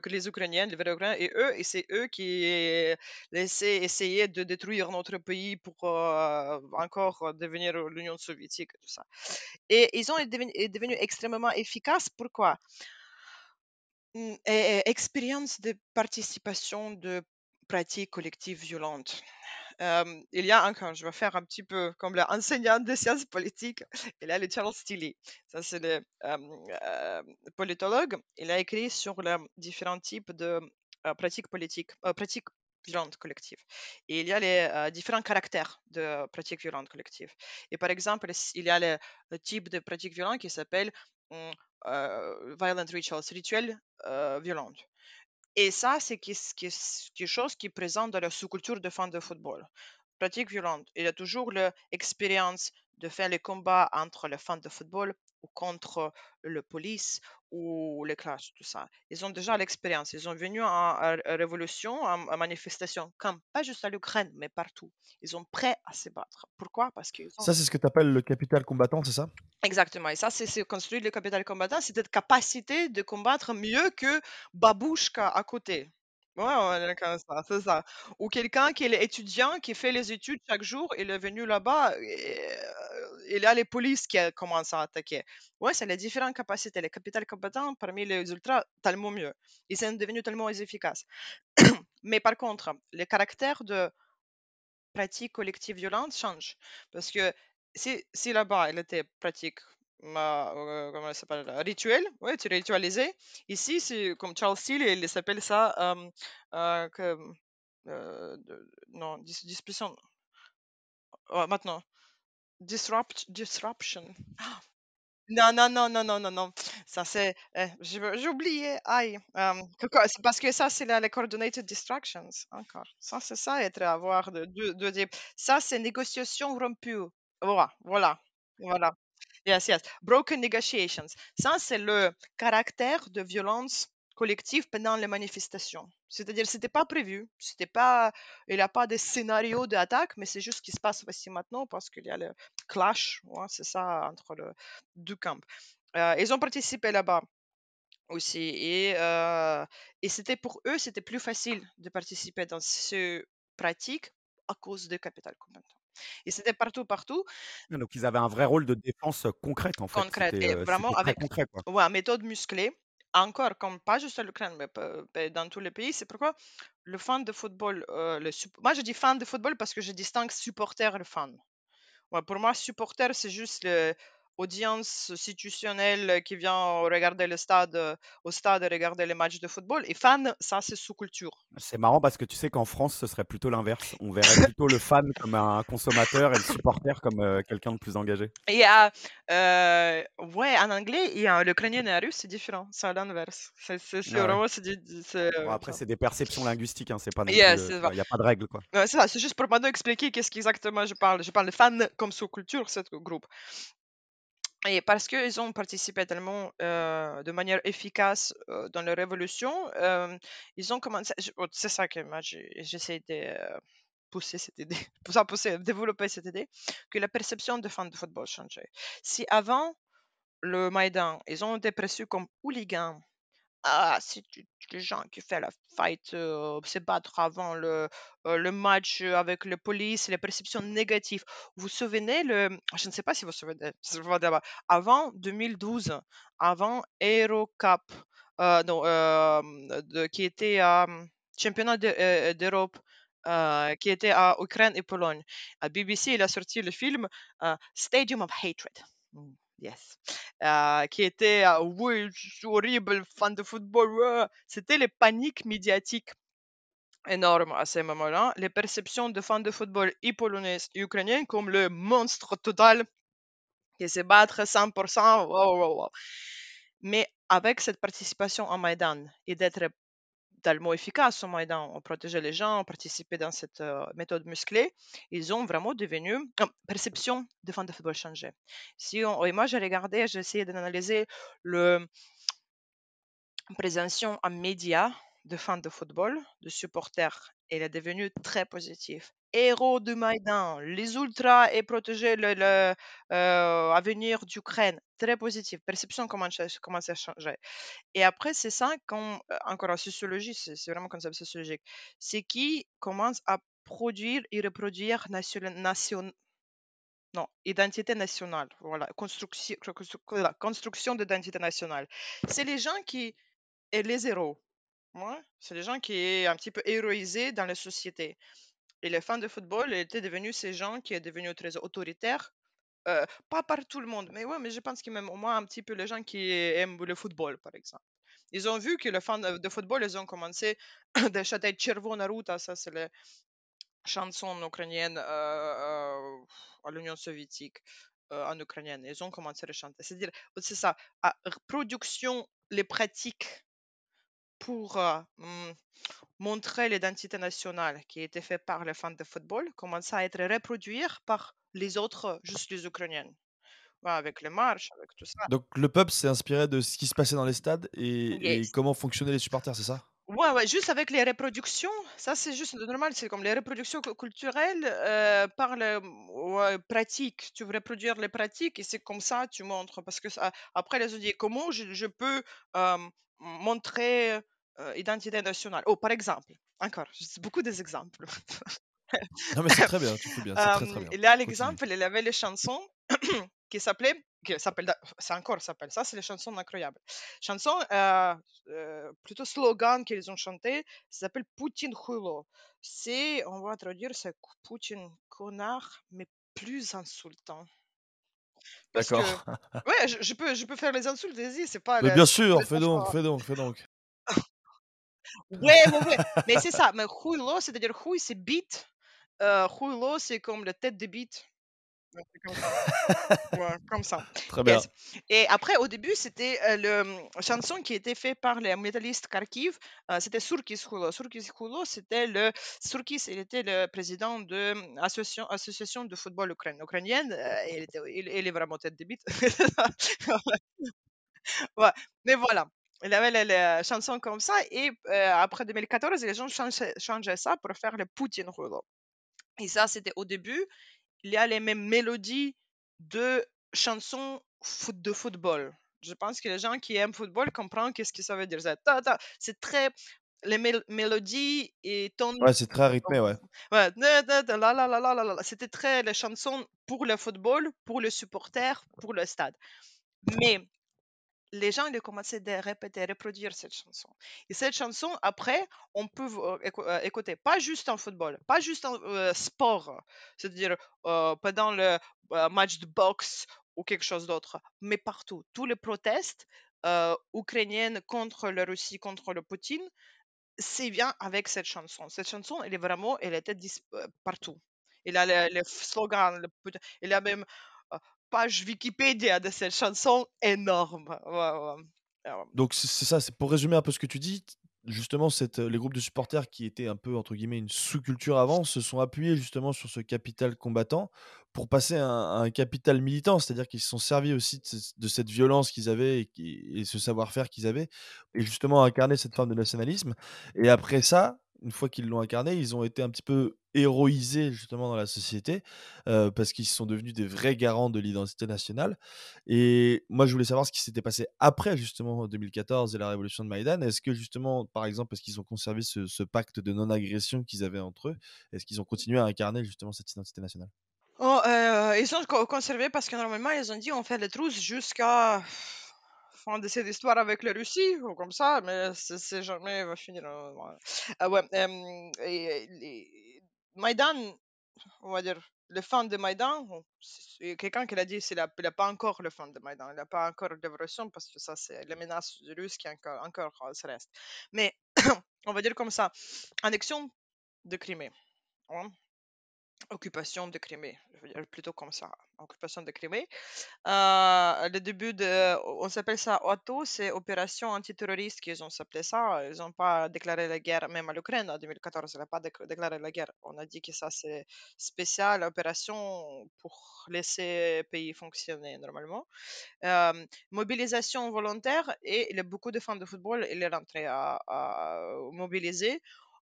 les Ukrainiens, les vrais et eux, et c'est eux qui essayer de détruire notre pays pour euh, encore devenir l'Union soviétique, tout ça. Et ils ont devenu, est devenu extrêmement efficaces. Pourquoi? Et Expérience de participation de pratiques collectives violentes. Il y a encore, je vais faire un petit peu comme l'enseignante de sciences politiques, [laughs] il y a le Charles Tilly. Ça, c'est le politologue. Il a écrit sur les différents types de euh, pratiques politiques, euh, pratiques violentes collectives. Et il y a les euh, différents caractères de pratiques violentes collectives. Et par exemple, il y a le, type de pratique violente qui s'appelle euh, violent rituals, rituels violents. Et ça, c'est quelque chose qui est présent dans la sous-culture de fans de football. Il y a toujours l'expérience de faire les combats entre les fans de football ou contre le police ou les classes, tout ça. Ils ont déjà l'expérience. Ils sont venus en, révolution, en, manifestation, comme pas juste à l'Ukraine, mais partout. Ils sont prêts à se battre. Pourquoi? Parce ont Ça, c'est ce que tu appelles le capital combattant, c'est ça? Exactement. Et ça, c'est construit le capital combattant, c'est cette capacité de combattre mieux que babouchka à côté. Ouais, ouais, comme ça, c'est ça. Ou quelqu'un qui est étudiant, qui fait les études chaque jour, il est venu là-bas, et, euh, il a les polices qui commencent à attaquer. Ouais, c'est les différentes capacités. Le capital combattant, parmi les ultras, tellement mieux. Ils sont devenus tellement efficaces. [clears throat] Mais par contre, le caractère de pratique collective violente change. Parce que si, si là-bas, elle était pratique, euh, rituel, ouais, tu ritualisé. Ici, c'est comme Charles Steele, il s'appelle ça, euh, euh, euh, non, dis. Ouais, maintenant, disrupt, disruption. Non, non, non, non, non, non, non. Ça, c'est. eh, j'ai oublié. Aïe. parce que ça, c'est les coordinated distractions. Encore. Ça, c'est ça, être avoir de- Ça, c'est négociation rompue. Voilà. Voilà. Voilà. Yes, yes. Broken negotiations. Ça, c'est le caractère de violence collective pendant les manifestations. C'est-à-dire, c'était pas prévu. C'était pas. Il n'y a pas de scénario d'attaque, mais c'est juste ce qui se passe ici maintenant parce qu'il y a le clash. ouais, c'est ça, entre le deux camps. Euh, ils ont participé là-bas aussi. Et, euh, et c'était pour eux, c'était plus facile de participer dans ce pratique à cause du capital. Et c'était partout, partout, Donc ils avaient un vrai rôle de défense concrète en fait. concrète. Et vraiment avec concret quoi. ouais, méthode musclée. Encore, comme pas juste à l'Ukraine, mais dans tous les pays. C'est pourquoi le fan de football, euh, le moi je dis fan de football parce que je distingue supporter et fan. Ouais, pour moi, supporter, c'est juste l'audience institutionnelle qui vient regarder le stade, euh, au stade et regarder les matchs de football. Et fan, ça, c'est sous-culture. C'est marrant parce que tu sais qu'en France ce serait plutôt l'inverse. On verrait plutôt le fan comme un consommateur et le supporter comme euh, quelqu'un de plus engagé. Et a, euh, ouais, en anglais, a l'ukrainien et le russe, c'est différent. C'est à l'inverse. C'est c'est- c'est Ah ouais. vraiment, Bon, euh, après c'est des perceptions linguistiques, hein, c'est pas euh, Il n'y a pas de règle quoi. Ouais, c'est ça, c'est juste pour maintenant expliquer qu'est-ce qu'exactement je parle. Je parle de fan comme sous-culture, ce groupe. Et parce qu'ils ont participé tellement de manière efficace dans la révolution, ils ont commencé. oh, C'est ça que j'essaie de pousser cette idée, [laughs] pour ça pousser, développer cette idée, que la perception des fans de football changeait. Si avant le Maïdan, ils ont été perçus comme hooligans, ah, c'est les gens qui font la fight, euh, se battre avant le, euh, le match euh, avec la police, les perceptions négatives. Vous vous souvenez, le, je ne sais pas si vous vous souvenez, avant 2012, avant Aero Cup, non, qui était championnat d'Europe. qui était à Ukraine et Pologne. À BBC, il a sorti le film Stadium of Hatred. Mm. Yes. Euh, qui était euh, oui, horrible, fan de football. C'était les paniques médiatiques énormes à ce moment-là. Les perceptions de fans de football et polonais et ukrainiens comme le monstre total qui se battre 100%. Mais avec cette participation en Maïdan et d'être tellement efficace au Maïdan, on protégeait les gens, on participait dans cette euh, méthode musclée, ils ont vraiment devenu, perception de fan de football changé. Si et moi j'ai regardé, j'ai essayé d'analyser le présentation en médias de fans de football, de supporters, elle est devenue très positive. Héros du Maïdan, les ultras et protéger l'avenir le, euh, d'Ukraine, très positif. Perception commence, à changer. Et après, c'est ça, quand, euh, encore en sociologie, c'est vraiment comme ça sociologique, c'est qui commence à produire et reproduire nation, nation, non, identité nationale. Voilà, construction, construction d'identité nationale. C'est les gens qui, et les héros, c'est des gens qui sont un petit peu héroïsés dans la société. Et les fans de football étaient devenus ces gens qui sont devenus très autoritaires. Euh, pas par tout le monde, mais ouais, mais je pense que même au moins un petit peu les gens qui aiment le football, par exemple. Ils ont vu que les fans de, football, ils ont commencé de chanter Ruta, ça c'est la chanson ukrainienne euh, euh, à l'Union soviétique en ukrainienne. Ils ont commencé à chanter. C'est-à-dire, c'est ça, à production, les pratiques pour mmh, montrer l'identité nationale qui a été faite par les fans de football commence à être reproduite par les autres, juste les Ukrainiennes. avec les marches, avec tout ça. Donc le peuple s'est inspiré de ce qui se passait dans les stades et, comment fonctionnaient les supporters, c'est ça? Ouais, ouais, juste avec les reproductions, ça c'est juste normal, c'est comme les reproductions culturelles euh, par les ouais, pratiques. Tu veux reproduire les pratiques et c'est comme ça tu montres. Parce que après les autres comment je, peux montrer euh, identité nationale. Oh, par exemple, encore, c'est beaucoup des exemples. non, mais c'est très bien, tu fais [laughs] bien, c'est très, très bien. Il y a l'exemple, il avait les chansons [clears throat] qui s'appelaient, qui s'appelle, c'est encore s'appelle, ça c'est les chansons incroyables. Chansons, euh, euh, plutôt slogan qu'ils ont chanté, ça s'appelle Poutine Hulo. C'est, on va traduire, c'est Poutine connard, mais plus insultant. D'accord. [laughs] Ouais, je, peux, je peux faire les insultes, vas-y, c'est pas. bien sûr, fais donc, fais donc, fais donc. Ouais, ouais, ouais. [laughs] Mais c'est ça. Mais Huilo, c'est-à-dire Hui, c'est beat. Euh, Huilo, c'est comme la tête de beat. Comme ça. [laughs] ouais, comme ça. Très bien. Et après, au début, c'était euh, le mmh, chanson qui était fait par les métallistes Kharkiv. Euh, c'était Surkis Hulo. Surkis Hulo, c'était le. Surkis, il était le président de l'association association de football ukrainienne. Euh, il, était, il, il, est vraiment tête de beat. [laughs] ouais. Mais voilà il avait les, chansons comme ça et euh, après 2014, les gens changeaient, ça pour faire le Poutine Rulo. Et ça, c'était au début. Il y a les mêmes mélodies de chansons de football. Je pense que les gens qui aiment football comprennent qu'est-ce que ça veut dire. C'est très les mélodies et ton ouais c'est très rythmé ouais ouais c'était très les chansons pour le football pour le supporter pour le stade mais les gens ils ont commencé à répéter, reproduire cette chanson. Et cette chanson, après, on peut euh, écouter, pas juste en football, pas juste en euh, sport, c'est-à-dire euh, pendant le match de boxe ou quelque chose d'autre, mais partout. Tous les protestes ukrainiennes contre la Russie, contre le Poutine, c'est bien avec cette chanson. Cette chanson, elle est vraiment, elle était partout. Il a les, slogans, le, il a même page Wikipédia de cette chanson énorme. Donc c'est ça, c'est pour résumer un peu ce que tu dis. Justement, cette, les groupes de supporters qui étaient un peu entre guillemets une sous-culture avant se sont appuyés justement sur ce capital combattant pour passer à un, capital militant, c'est-à-dire qu'ils se sont servis aussi de, cette violence qu'ils avaient et, ce savoir-faire qu'ils avaient et justement incarner cette forme de nationalisme. Et après ça, une fois qu'ils l'ont incarné, ils ont été un petit peu héroïsés justement dans la société, parce qu'ils sont devenus des vrais garants de l'identité nationale et moi, je voulais savoir ce qui s'était passé après justement 2014 et la révolution de Maïdan. Est-ce que justement, par exemple, est-ce qu'ils ont conservé ce pacte de non-agression qu'ils avaient entre eux? Est-ce qu'ils ont continué à incarner justement cette identité nationale? Oh, ils ont co- conservé parce que normalement, ils ont dit on fait les trousses jusqu'à fin de cette histoire avec la Russie, ou comme ça, mais c'est jamais va finir. euh, ouais. Ah euh, et, les- Maïdan, on va dire, le fan de Maïdan, quelqu'un qui l'a dit, il n'a pas encore le fan de Maïdan, il n'a pas encore de version parce que ça, c'est la menace russe qui encore, encore euh, se reste. Mais [coughs] on va dire comme ça, annexion de Crimée. hein, Occupation de Crimée, je veux dire plutôt comme ça, occupation de Crimée. Euh, le début de, on s'appelle ça OTO, c'est opération antiterroriste qu'ils ont s'appelé ça. Ils n'ont pas déclaré la guerre, même à l'Ukraine en 2014, ils n'ont pas déc- déclaré la guerre. On a dit que ça c'est spécial, opération pour laisser le pays fonctionner normalement. Euh, mobilisation volontaire et beaucoup de fans de football, il est rentré à, à mobiliser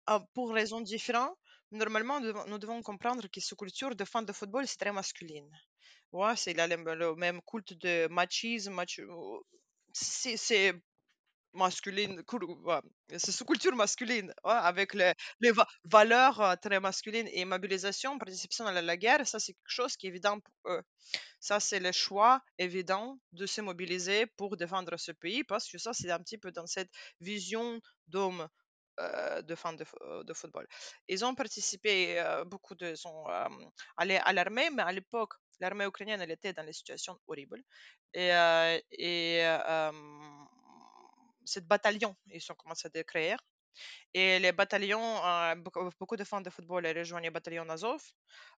ah, pour raisons différentes. Normalement, nous devons, comprendre que cette culture de fans de football, c'est très masculine. C'est le, même culte de machisme. C'est masculine. C'est sous culture masculine, avec les, les va- valeurs euh, très masculines et mobilisation, participation à la, guerre. Ça, c'est quelque chose qui est évident pour eux. Ça, c'est le choix évident de se mobiliser pour défendre ce pays parce que ça, c'est un petit peu dans cette vision d'homme de fans de, fo- euh, de football. Ils ont participé, euh, beaucoup de, sont euh, allés à l'armée, mais à l'époque, l'armée ukrainienne, elle était dans des situations horribles. Et, euh, et euh, bataillon, ils ont commencé à créer. Et les bataillons, euh, beaucoup, de fans de football ont rejoint le bataillon Azov.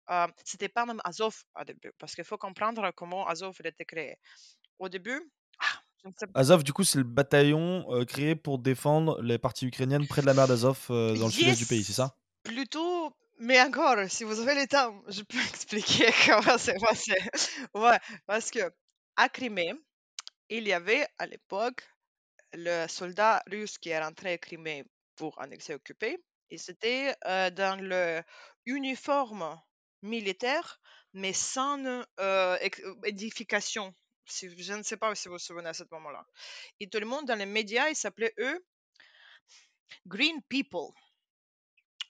Euh, c'était pas même Azov au début, parce qu'il faut comprendre comment Azov il été créé. Au début, ah, je ne sais Azov, du coup, c'est le bataillon euh, créé pour défendre les parties ukrainiennes près de la mer d'Azov euh, dans le sud-est du pays, c'est ça? Plutôt, mais encore, si vous avez le temps, je peux [laughs] expliquer [laughs] comment c'est passé. Ouais, parce que à Crimée, il y avait à l'époque le soldat russe qui est rentré à Crimée pour annexer occuper, et c'était euh, dans le uniforme militaire, mais sans édification. Si, je ne sais pas si vous vous souvenez à ce moment-là. Et tout le monde dans les médias, ils s'appelaient eux Green People.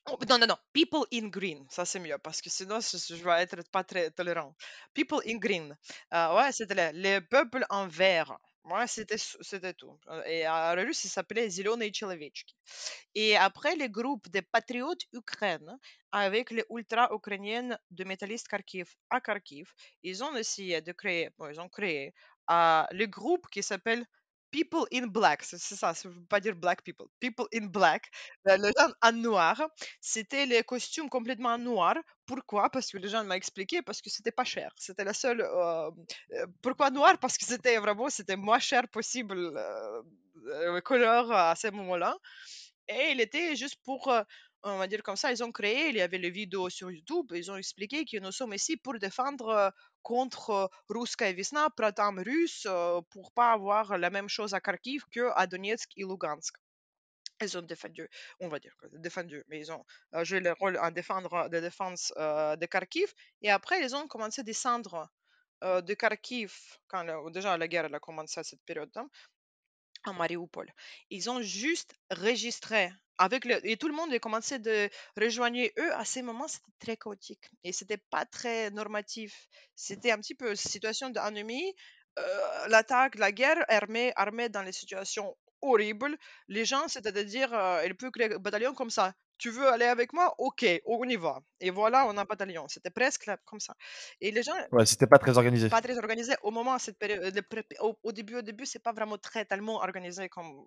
Oh, non, non, non. People in green. Ça, c'est mieux parce que sinon, je, je vais être pas très tolérant. People in green. Euh, ouais, c'était le, le peuple en vert. Ouais, c'était, s- c'était tout. Euh, Et en russe, il s'appelait Zeleные Человечки. Et après, le groupe des patriotes ukrainiens avec les ultra-ukrainiennes de métallistes Kharkiv à Kharkiv, ils ont essayé de créer, bon, ils ont créé euh, le groupe qui s'appelle People in Black. C'est ça, ça veut pas dire Black People. People in Black. Euh, Les gens en noir. C'était les costumes complètement en noir. Pourquoi? Parce que les gens m'ont expliqué, parce que c'était pas cher. C'était la seule. euh, euh, pourquoi noir? Parce que c'était vraiment c'était moins cher possible euh, couleur à ce moment-là. Et il était juste pour, on va dire comme ça, ils ont créé, il y avait les vidéos sur YouTube, ils ont expliqué que nous sommes ici pour défendre euh, contre euh, Ruskaya Visna, Pratam russe, euh, pour pas avoir la même chose à Kharkiv qu'à Donetsk et Lugansk. Ils ont défendu, on va dire, défendu, mais ils ont joué le rôle en défendre de défense de Kharkiv. Et après, ils ont commencé à descendre de Kharkiv, quand déjà la guerre a commencé à cette période-là, à Mariupol. Ils ont juste enregistré avec le... Et tout le monde a commencé de rejoindre eux. À ces moments, c'était très chaotique. Et c'était pas très normatif. C'était un petit peu situation d'ennemi, euh, l'attaque, la guerre, armée, armée dans les situations horribles. Les gens, c'était à dire, euh, ils peuvent créer un bataillon comme ça. Tu veux aller avec moi? Ok, on y va. Et voilà, on a un bataillon. C'était presque là, comme ça. Et les gens, Ouais, c'était pas très organisé. pas très organisé au moment cette période de pré- au, au début au début c'est pas vraiment très tellement organisé comme euh,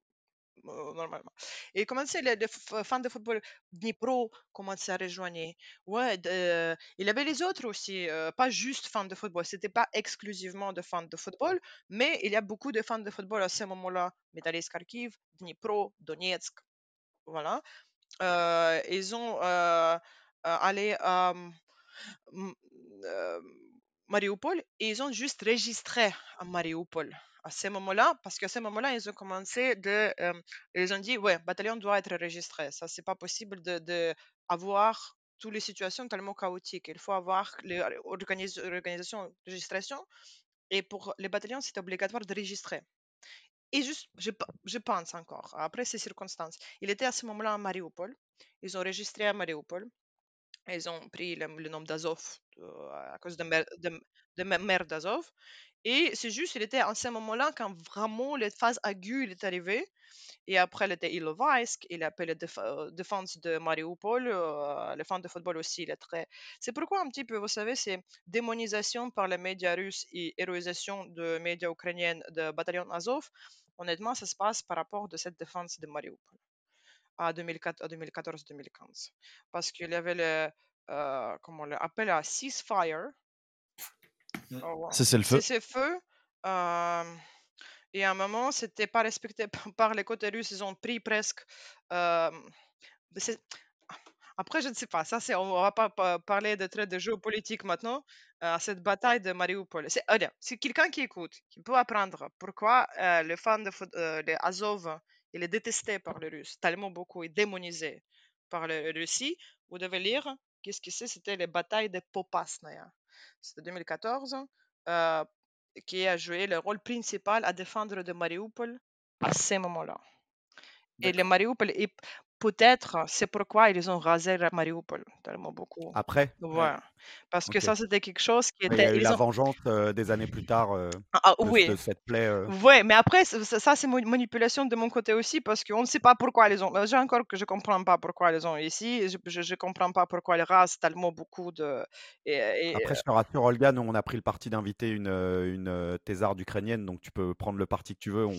normalement. Et commencer les, les fans de football Dnipro commençaient à rejoindre ouais euh, il y avait les autres aussi euh, pas juste fans de football. C'était pas exclusivement de fans de football mais il y a beaucoup de fans de football à ce moment-là. Metalist Kharkiv Dnipro Donetsk voilà. Euh, ils ont euh, allé à M- euh, Mariupol et ils ont juste registré à Mariupol. À ce moment-là, parce qu'à ce moment-là, ils ont commencé de. euh, ils ont dit, ouais, bataillon doit être enregistré. Ça, c'est pas possible de, de toutes les situations tellement chaotiques. Il faut avoir l'organisation, registration. Et pour les bataillons, c'est obligatoire de registrer. Et juste, je, pe- je pense encore, après ces circonstances, il était à ce moment-là à Mariupol. Ils ont enregistré à Mariupol. Ils ont pris le, nom d'Azov euh, à cause de, mer, de, de ma- mer d'Azov. Et c'est juste, il était à ce moment-là quand vraiment la phase aiguë est arrivée. Et après, il était Ilovaisk, il a la euh, défense de Mariupol, euh, le de football aussi, il est très... C'est pourquoi un petit peu, vous savez, c'est démonisation par les médias russes et héroïsation de médias ukrainiens de bataillon Azov. Honnêtement, ça se passe par rapport de cette défense de Mariupol à 2004 à 2014-2015. Parce qu'il y avait le, euh, comment on l'appelle, un ceasefire. Mm. Oh, c'est le feu. C'est feu. euh, et à un moment, c'était pas respecté [laughs] par les côtés russes. Ils ont pris presque. euh, Après, je ne sais pas. Ça, c'est. On va pas pa- parler de traits de géopolitique maintenant. euh, À cette bataille de Mariupol. C'est allez, c'est quelqu'un qui écoute, qui peut apprendre pourquoi euh, le fan de euh, les Azov, il est détesté par les Russes tellement beaucoup et démonisé par la Russie. Vous devez lire. Qu'est-ce que c'est? C'était les batailles de Popasnaya. C'était 2014. euh, qui a joué le rôle principal à défendre de Mariupol à ce moment-là. Et le Mariupol, peut-être c'est pourquoi ils ont rasé Mariupol tellement beaucoup. Après, Ouais. Parce que ça, c'était quelque chose qui mais il y a était. eu la ont- vengeance euh, des années plus tard euh, Ah, ah, de, oui. de cette plaie. euh. Ouais, mais après, ça, c'est manipulation de mon côté aussi, parce qu'on ne sait pas pourquoi ils ont. J'ai encore que je comprends pas pourquoi ils ont ici. Je, je comprends pas pourquoi ils rasent tellement beaucoup de. Et, et- Après, je te rassure, Olga, nous, on a pris le parti d'inviter une, euh, une thésarde ukrainienne, donc tu peux prendre le parti que tu veux. On,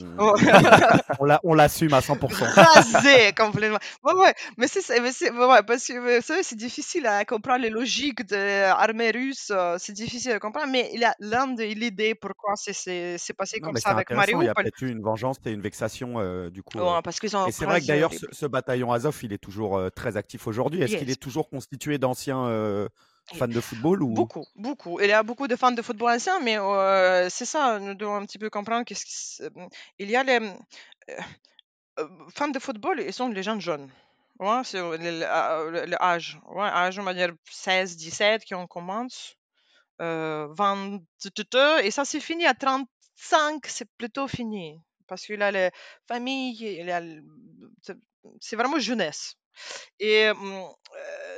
on l'assume à 100%. [laughs] rasé complètement. Ouais, ouais, mais c'est mais c'est- ouais, ouais, parce que vous savez, c'est difficile à comprendre les logiques de l'armée russe, euh, c'est difficile à comprendre, mais il a l'un de l'idée pourquoi c'est c'est c'est passé Non, comme mais ça c'est avec intéressant. Il y a Mariupol. peut-être eu une vengeance et une vexation, euh, du coup. euh. Ouais, parce qu'ils ont Et c'est vrai que d'ailleurs, ce, bataillon Azov, il est toujours euh, très actif aujourd'hui. Est-ce qu'il Yes. est toujours constitué d'anciens euh, fans de football ou? Beaucoup, beaucoup. Il y a beaucoup de fans de football ancien, mais euh, c'est ça, nous devons un petit peu comprendre qu'est-ce qui Il y a les euh, fans de football, ils sont les gens jeunes. Ouais, c'est euh, le- le âge. Ouais, âge, on va dire 16, 17 qui on commence. Euh, 20, tututu, et ça c'est fini à 35, c'est plutôt fini. Parce qu'il a les familles, c'est vraiment jeunesse. Et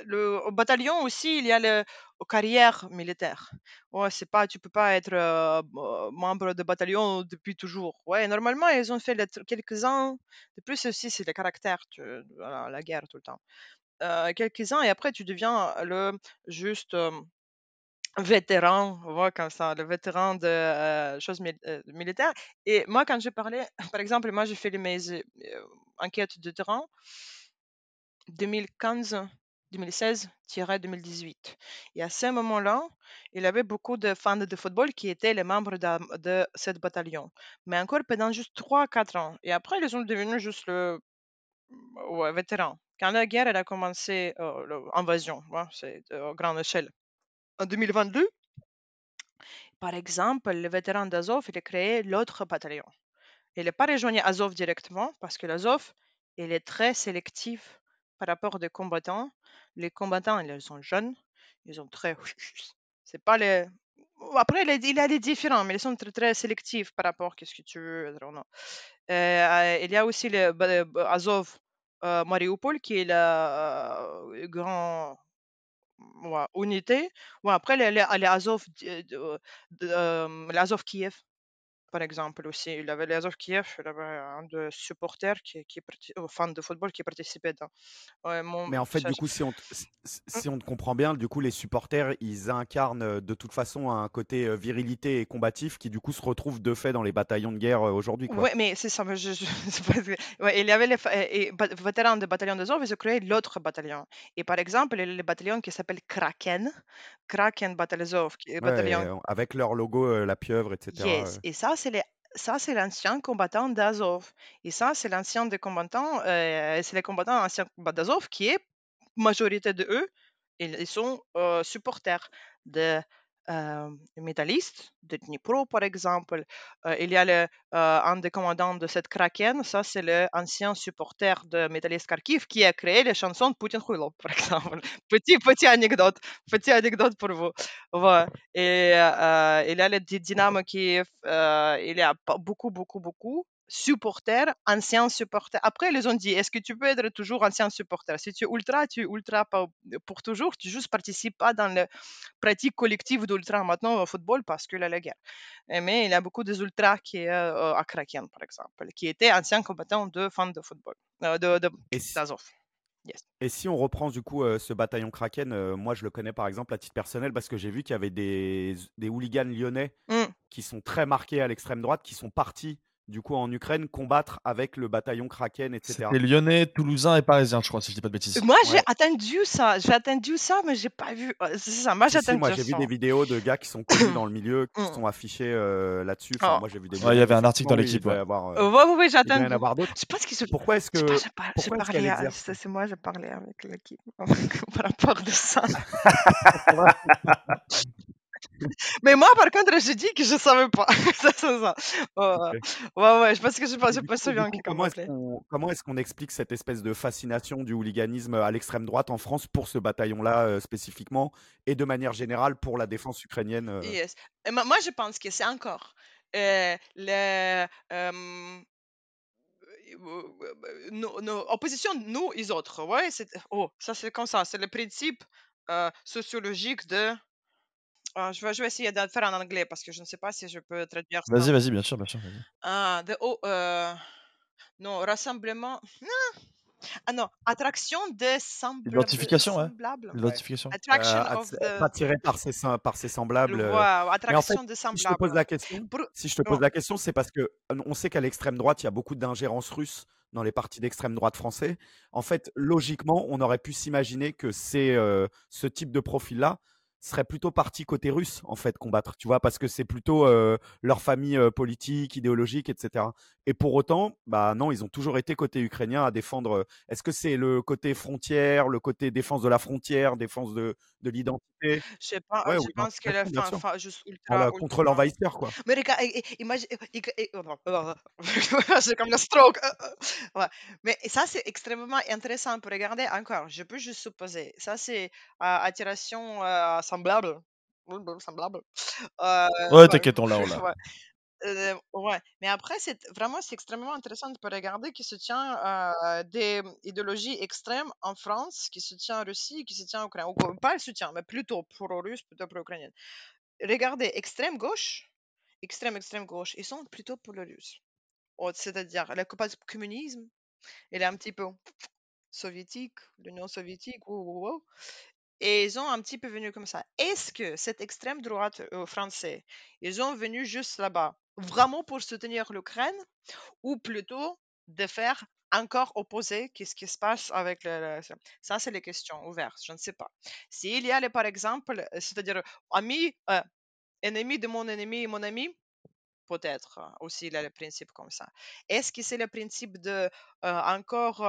le, au bataillon aussi, il y a le aux carrières militaires. Ouais, c'est pas, tu peux pas être membre de bataillon depuis toujours. Ouais, normalement, ils ont fait quelques-uns. De plus aussi, c'est le caractère, tu, voilà, la guerre tout le temps. Quelques-uns, et après, tu deviens le juste vétéran, ouais, comme ça, le vétéran de choses mil- militaires. Et moi, quand j'ai parlé, [laughs] par exemple, moi, j'ai fait mes enquêtes de terrain. 2015, 2016-2018. Et à ce moment-là, il y avait beaucoup de fans de football qui étaient les membres de, de cette bataillon. Mais encore pendant juste 3-4 ans. Et après, ils sont devenus juste le ouais, vétéran. Quand la guerre elle a commencé, euh, l'invasion, c'est euh, à grande échelle. En 2022, par exemple, le vétéran d'Azov, il a créé l'autre bataillon. Il n'est pas rejoint Azov directement parce que l'Azov, il est très sélectif par rapport aux combattants. Les combattants, ils sont jeunes, ils sont très... [laughs] C'est pas les... Après, il il a des différents, mais ils sont très, très sélectifs par rapport à ce que tu veux. non. Euh, il y a aussi le ba- ba- Azov euh, Mariupol, qui est la euh, grande unité. Ouais, après, les, les, Azov, euh, Azov Kiev, par exemple, aussi. Il avait les Kiev, il avait un de supporters qui, qui euh, fan de football qui participait dans. Ouais, mon, Mais en fait, ça, du coup, si on, te, si- on te comprend bien, du coup, les supporters, ils incarnent euh, de toute façon un côté euh, virilité et combatif qui, du coup, se retrouve de fait dans les bataillons de guerre aujourd'hui. Ouais, mais c'est ça. mais Je, je- [laughs] ouais, il y avait les et, et vétérans de bataillon de Azov, ils ont créé l'autre bataillon. Et par exemple, il y a le bataillon qui s'appelle Kraken, Kraken qui est Ouais, bataillon avec leur logo, euh, la pieuvre, etc. Yes, et ça, ça, c'est l'ancien combattant d'Azov. Et ça, c'est l'ancien des combattants, euh, c'est les combattants d'Azov qui est, majorité de eux, ils, sont euh, supporters de métallistes, de Dnipro par exemple. Euh, il y a le, euh, un des commandants de cette Kraken, ça c'est l'ancien supporter de Metallist Kharkiv qui a créé les chansons Poutine Huilo, [laughs] par exemple. petit, petit anecdote, petit anecdote pour vous. Voilà. Et il y a le Dynamo Kiev, il y a beaucoup, beaucoup, beaucoup supporter, ancien supporter. Après, ils ont dit, est-ce que tu peux être toujours ancien supporter? Si tu es ultra, tu es ultra pour toujours, tu juste participes pas dans la pratique collective d'ultra maintenant au football parce que là, la guerre. Mais il y a beaucoup d'ultras qui est euh, à Kraken, par exemple, qui étaient anciens combattants de fans de football, euh, de, de et si, Et si on reprend du coup euh, ce bataillon Kraken, moi je le connais par exemple à titre personnel parce que j'ai vu qu'il y avait des, des hooligans lyonnais mmh. qui sont très marqués à l'extrême droite, qui sont partis du coup en Ukraine combattre avec le bataillon Kraken, etc. C'était lyonnais, toulousain et parisien, je crois, si je dis pas de bêtises. Moi, j'ai attendu ça, j'ai attendu ça, mais j'ai pas vu. C'est ça, moi j'ai attendu Moi, j'ai vu des vidéos de gars qui sont connus dans le milieu, [coughs] qui mm. sont affichés euh, là-dessus. Enfin, oh. Moi, j'ai vu des. il y avait un article dans l'équipe. Ouais. Avoir, euh, ouais, ouais, j'ai attendu. Il avoir d'autres. Je pense qu'ils se. Pourquoi est-ce que. J'ai parlé. C'est moi, j'ai parlé avec l'équipe [laughs] par rapport de ça. [laughs] [laughs] Mais moi, par contre, j'ai dit que je savais pas. [laughs] c'est ça. Ouais, ouais, je pense que je pense, je pense bien comment est-ce qu'on comment est-ce qu'on explique cette espèce de fascination du hooliganisme à l'extrême droite en France pour ce bataillon-là euh, spécifiquement et de manière générale pour la défense ukrainienne euh? yes. Moi, je pense que c'est encore euh, nos oppositions, nous et autres. Ouais, oh, ça c'est comme ça. C'est le principe sociologique de ah, je, vais, je vais essayer de le faire en anglais parce que je ne sais pas si je peux traduire ça. Vas-y, vas-y, bien sûr, bien sûr. Ah, de, oh, euh, non, rassemblement. Ah non, attraction des semblables. Identification, ouais. Identification. Attraction euh, of the... Attiré par ses, par ses semblables. Wow, attraction en fait, des semblables. Si je te pose la question, Pour... si je te pose la question, c'est parce que on sait qu'à l'extrême droite, il y a beaucoup d'ingérence russe dans les partis d'extrême droite français. En fait, logiquement, on aurait pu s'imaginer que c'est euh, ce type de profil-là serait plutôt parti côté russe en fait combattre, tu vois, parce que c'est plutôt euh, leur famille euh, politique, idéologique, etc. Et pour autant, bah non, ils ont toujours été côté ukrainien à défendre. Euh, est-ce que c'est le côté frontière, le côté défense de la frontière, défense de, de l'identité? Je sais pas, je pense que la fin, juste ultra, contre l'envahisseur quoi. Mais regarde, imagine, c'est comme le stroke. ouais. Mais ça c'est extrêmement intéressant pour regarder encore. Je peux juste supposer. Ça c'est attiration semblable. Semblable. Euh, ouais, t'inquiète, on l'a, l'a. [laughs] ouais. Euh, ouais. Mais après, c'est vraiment c'est extrêmement intéressant de regarder qui se tient euh, des idéologies extrêmes en France, qui se tient en Russie, qui se tient en Ukraine. Ou, pas le soutien, mais plutôt pro-russe, plutôt pro-ukrainienne. Regardez, extrême gauche, extrême, extrême gauche, ils sont plutôt pour le russe. C'est-à-dire, le communisme, il est un petit peu soviétique, l'Union soviétique, ou, ou, ou, et ils ont un petit peu venu comme ça. Est-ce que cette extrême droite euh, français, ils ont venu juste là-bas, vraiment pour soutenir l'Ukraine, ou plutôt de faire encore opposé qu'est-ce qui se passe avec le, ça? C'est les questions ouvertes je ne sais pas s'il y a par exemple c'est-à-dire ami euh, ennemi de mon ennemi mon ami peut-être hein, aussi le principe comme ça. Est-ce que c'est le principe de euh, encore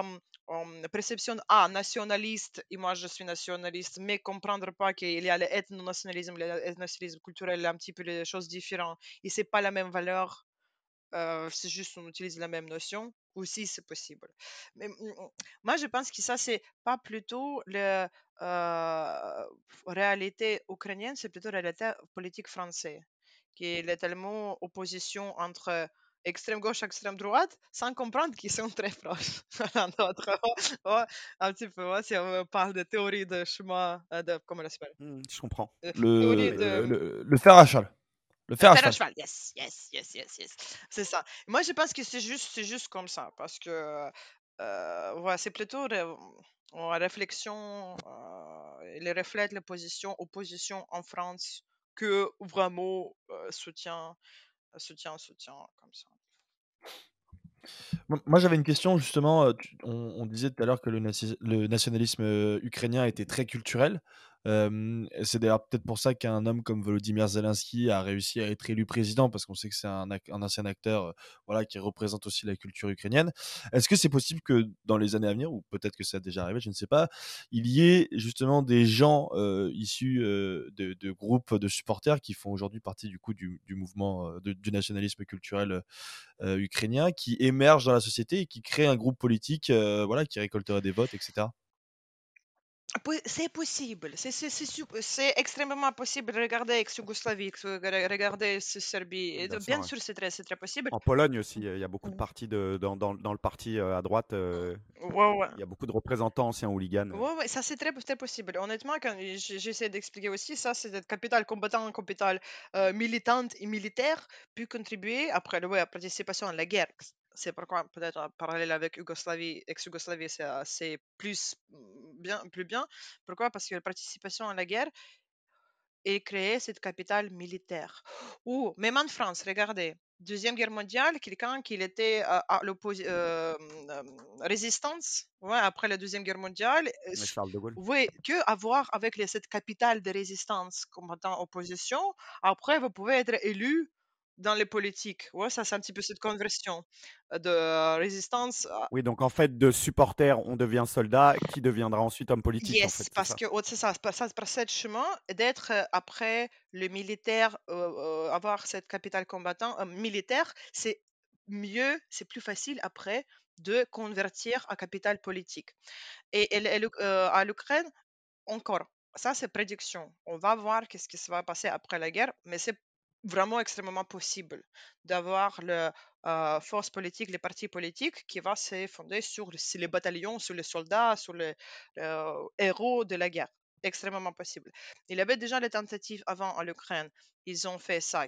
perception ah nationaliste et moi je suis nationaliste, mais comprendre pas qu'il y a l'ethno-nationalisme, l'ethno-nationalisme culturel, un petit peu les choses différentes et c'est pas la même valeur. Euh, c'est juste on utilise la même notion aussi c'est possible mais moi je pense que ça c'est pas plutôt la euh, réalité ukrainienne c'est plutôt la réalité politique française qui est tellement opposition entre extrême gauche et extrême droite, sans comprendre qu'ils sont très proches [laughs] l'un d'autre. [laughs] [laughs] un petit peu, si on parle de théorie de chemin, euh, de, comment ça s'appelle mmh, Je comprends. Euh, le, de... le, le, fer à cheval. Le fer, à, cheval. yes, yes, yes, yes, yes. C'est ça. Moi, je pense que c'est juste, c'est juste comme ça, parce que euh, ouais, c'est plutôt en réflexion, euh, il reflète les positions, opposition en France que vraiment soutien, soutien, soutien, comme ça. Moi, j'avais une question justement. On, disait tout à l'heure que le, nationalisme ukrainien était très culturel. C'est d'ailleurs peut-être pour ça qu'un homme comme Volodymyr Zelensky a réussi à être élu président, parce qu'on sait que c'est un, ancien acteur voilà, qui représente aussi la culture ukrainienne. Est-ce que c'est possible que dans les années à venir, ou peut-être que ça a déjà arrivé, je ne sais pas, il y ait justement des gens issus de, groupes de supporters qui font aujourd'hui partie du mouvement du nationalisme culturel ukrainien, qui émergent dans la société et qui créent un groupe politique voilà, qui récolterait des votes, etc. C'est possible, c'est extrêmement possible. Regardez ex-Yougoslavie, regardez Serbie. Bien, sûr, c'est très, très possible. En Pologne aussi, il y a beaucoup de mmh. partis de, dans, dans, dans le parti à droite. Il y a beaucoup de représentants anciens hooligans. Oui, ouais, ça c'est très, très possible. Honnêtement, quand j'essaie d'expliquer aussi, ça c'est être capital combattant, capital militante et militaire, pu contribuer après la participation à la guerre c'est pourquoi peut-être en parallèle avec Yougoslavie, ex-Yougoslavie, c'est plus bien, plus bien. Pourquoi? Parce que la participation à la guerre et créer cette capitale militaire. Ou même en France, regardez, Deuxième Guerre mondiale, quelqu'un qui était à, l'opposition, euh, résistance ouais, après la Deuxième Guerre mondiale. Oui, que avoir avec cette capitale de résistance combattant opposition, après vous pouvez être élu dans les politiques. Ouais, ça, c'est un petit peu cette conversion de résistance. Oui, donc en fait, de supporter, on devient soldat, qui deviendra ensuite homme politique. Yes, parce que c'est ça, ça, par ce chemin d'être après le militaire, avoir cette capitale combattant militaire, c'est mieux, c'est plus facile après de convertir à capitale politique. Et, à l'Ukraine, encore, ça c'est prédiction. On va voir qu'est-ce qui se va passer après la guerre, mais c'est vraiment extrêmement possible d'avoir la force politique, les partis politiques qui va se fonder sur, les bataillons, sur les soldats, sur les héros de la guerre. Extrêmement possible. Il y avait déjà les tentatives avant en Ukraine. Ils ont fait ça.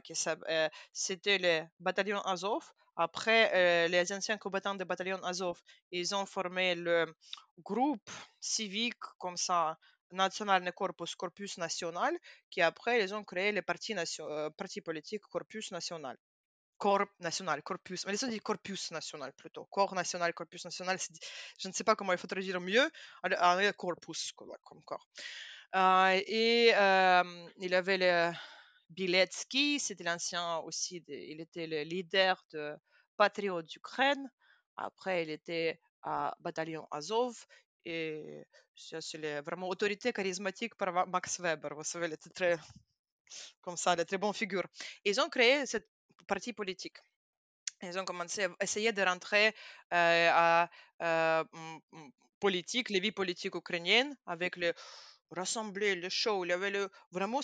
Euh, c'était les bataillons Azov. Après, les anciens combattants des bataillons Azov, ils ont formé le groupe civique comme ça National Corpus, Corpus National, qui après, ils ont créé le parti, nation, euh, parti politique Corpus National. Corp national, corpus. Mais ils ont dit corpus national plutôt. Corps national, corpus national. Je ne sais pas comment il faut traduire mieux. Corpus comme, corps. Euh, et euh, il avait le Biletsky, c'était l'ancien aussi, il était le leader de Patriots d'Ukraine. Après, il était à bataillon Azov et c'est vraiment autorité charismatique par Max Weber. Vous savez, était très, comme ça, il très bonne figure. Ils ont créé cette parti politique. Ils ont commencé à essayer de rentrer euh, à euh, politique, les vies politiques ukrainiennes, avec le rassembler, le show. Il y avait vraiment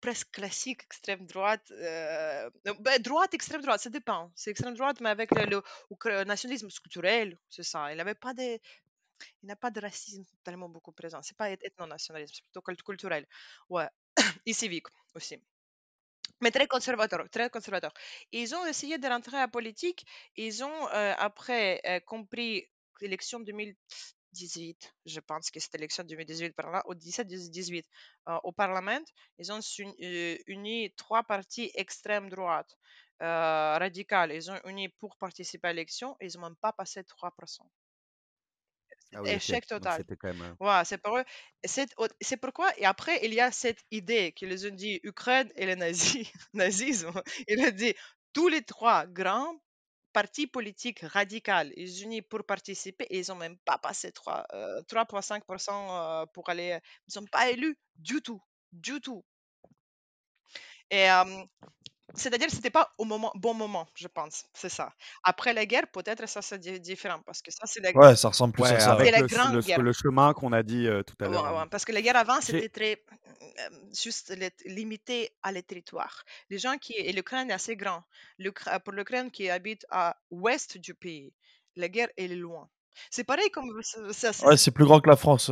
presque classique extrême droite. Euh, ben, droite, extrême droite, ça dépend. C'est extrême droite, mais avec le, nationalisme culturel, c'est ça. Il n'y avait pas de il n'y a pas de racisme tellement beaucoup présent. C'est pas ethno-nationalisme, c'est plutôt culturel. Ouais. [clears throat] Et civique aussi. Mais très conservateur, très conservateur. Ils ont essayé de rentrer à la politique. Ils ont, euh, après, euh, compris l'élection 2018, je pense que c'était l'élection 2018 par là, au 17-18, euh, au Parlement, ils ont uni trois partis extrême droite, radicales. Ils ont uni pour participer à l'élection. Ils n'ont même pas passé 3%. Ah échec total. Euh c'est pour eux. C'est pourquoi, et après, il y a cette idée qu'ils ont dit Ukraine et le nazi, [laughs] nazisme. Il a dit tous les trois grands partis politiques radicaux, ils unis pour participer et ils n'ont même pas passé 3,5% euh, pour aller. Ils n'ont pas élu du tout. Du tout. Et c'est-à-dire que c'était pas au moment, bon moment, je pense. C'est ça. Après la guerre, peut-être ça c'est différent parce que ça c'est la Ouais, ça ressemble plus à ça. Avec la le, grande le, guerre. le, chemin qu'on a dit tout à l'heure. Ouais, parce que la guerre avant c'était très juste limité à les territoires. Les gens qui et l'Ukraine est assez grand. Pour l'Ukraine qui habite à l'ouest du pays, la guerre est loin. C'est pareil comme. Ouais, c'est plus grand que la France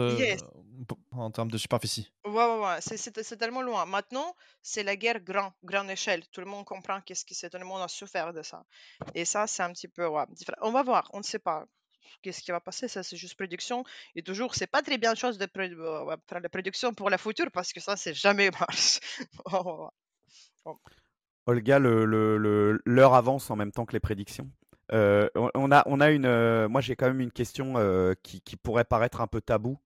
en termes de superficie. Ouais, ouais, ouais. C'est tellement loin. Maintenant, c'est la guerre grand, grande échelle. Tout le monde comprend qu'est-ce que c'est. Tout le monde a souffert de ça. Et ça, c'est un petit peu ouais, différent. On va voir. On ne sait pas qu'est-ce qui va passer. Ça, c'est juste prédiction. Et toujours, c'est pas très bien chose de faire la prédiction pour la future parce que ça, c'est jamais [laughs] marche. Olga, l'heure le, le, avance en même temps que les prédictions. Euh, on, a, on a une, euh, moi j'ai quand même une question euh, qui, qui, pourrait paraître un peu tabou,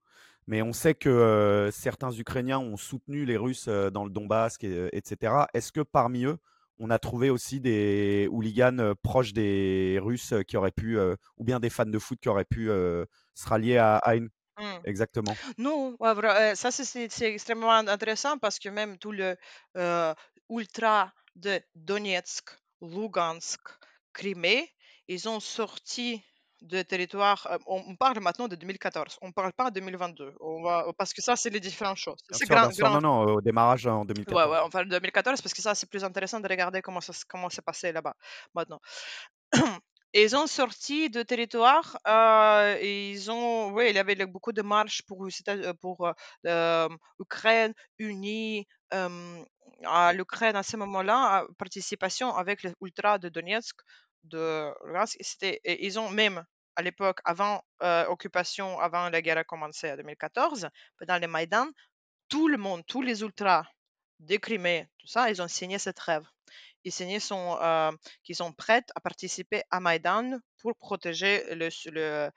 Mais on sait que certains Ukrainiens ont soutenu les Russes dans le Donbass, etc. Est-ce que parmi eux, on a trouvé aussi des hooligans proches des Russes qui auraient pu, ou bien des fans de foot qui auraient pu se rallier à, une? Mmh. Exactement. Non, ça c'est extrêmement intéressant parce que même tout le ultra de Donetsk, Lugansk, Crimée, ils ont sorti de territoire. Euh, on parle maintenant de 2014, on ne parle pas de 2022. On va, parce que ça, c'est les différentes choses. C'est grand, Non, non, au démarrage en 2014. Ouais, ouais, on parle de 2014 parce que ça, c'est plus intéressant de regarder comment ça comment s'est passé là-bas maintenant. [clears throat] ils ont sorti de territoire, euh, ils ont, oui, il y avait beaucoup de marches pour, euh, pour euh, Ukraine unie, à l'Ukraine à ce moment-là, participation avec les ultras de Donetsk, de c'était, ils ont même à l'époque, avant euh, occupation, avant la guerre a commencé en 2014, pendant les Maïdan, tout le monde, tous les ultras de Crimée, tout ça, ils ont signé cette rêve. Ils signé sont, euh, qu'ils sont prêts à participer à Maïdan pour protéger le, le,